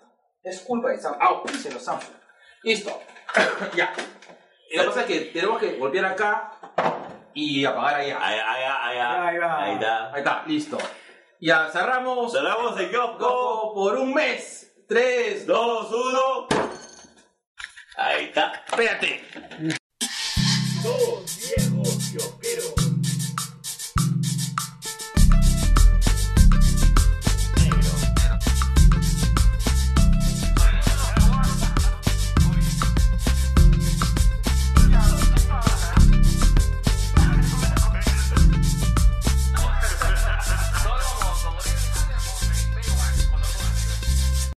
Es culpa de Samsung. Ah, dice los Samsung. Listo. ya. Y lo que pasa es que tenemos que golpear acá y apagar allá. Ahí, ahí, ahí, ahí, Ahí va. ahí está. Ahí está, listo. Ya cerramos Cerramos el kiosco. Coco por un mes. Tres, dos. 2, 1. Ahí está. Espérate.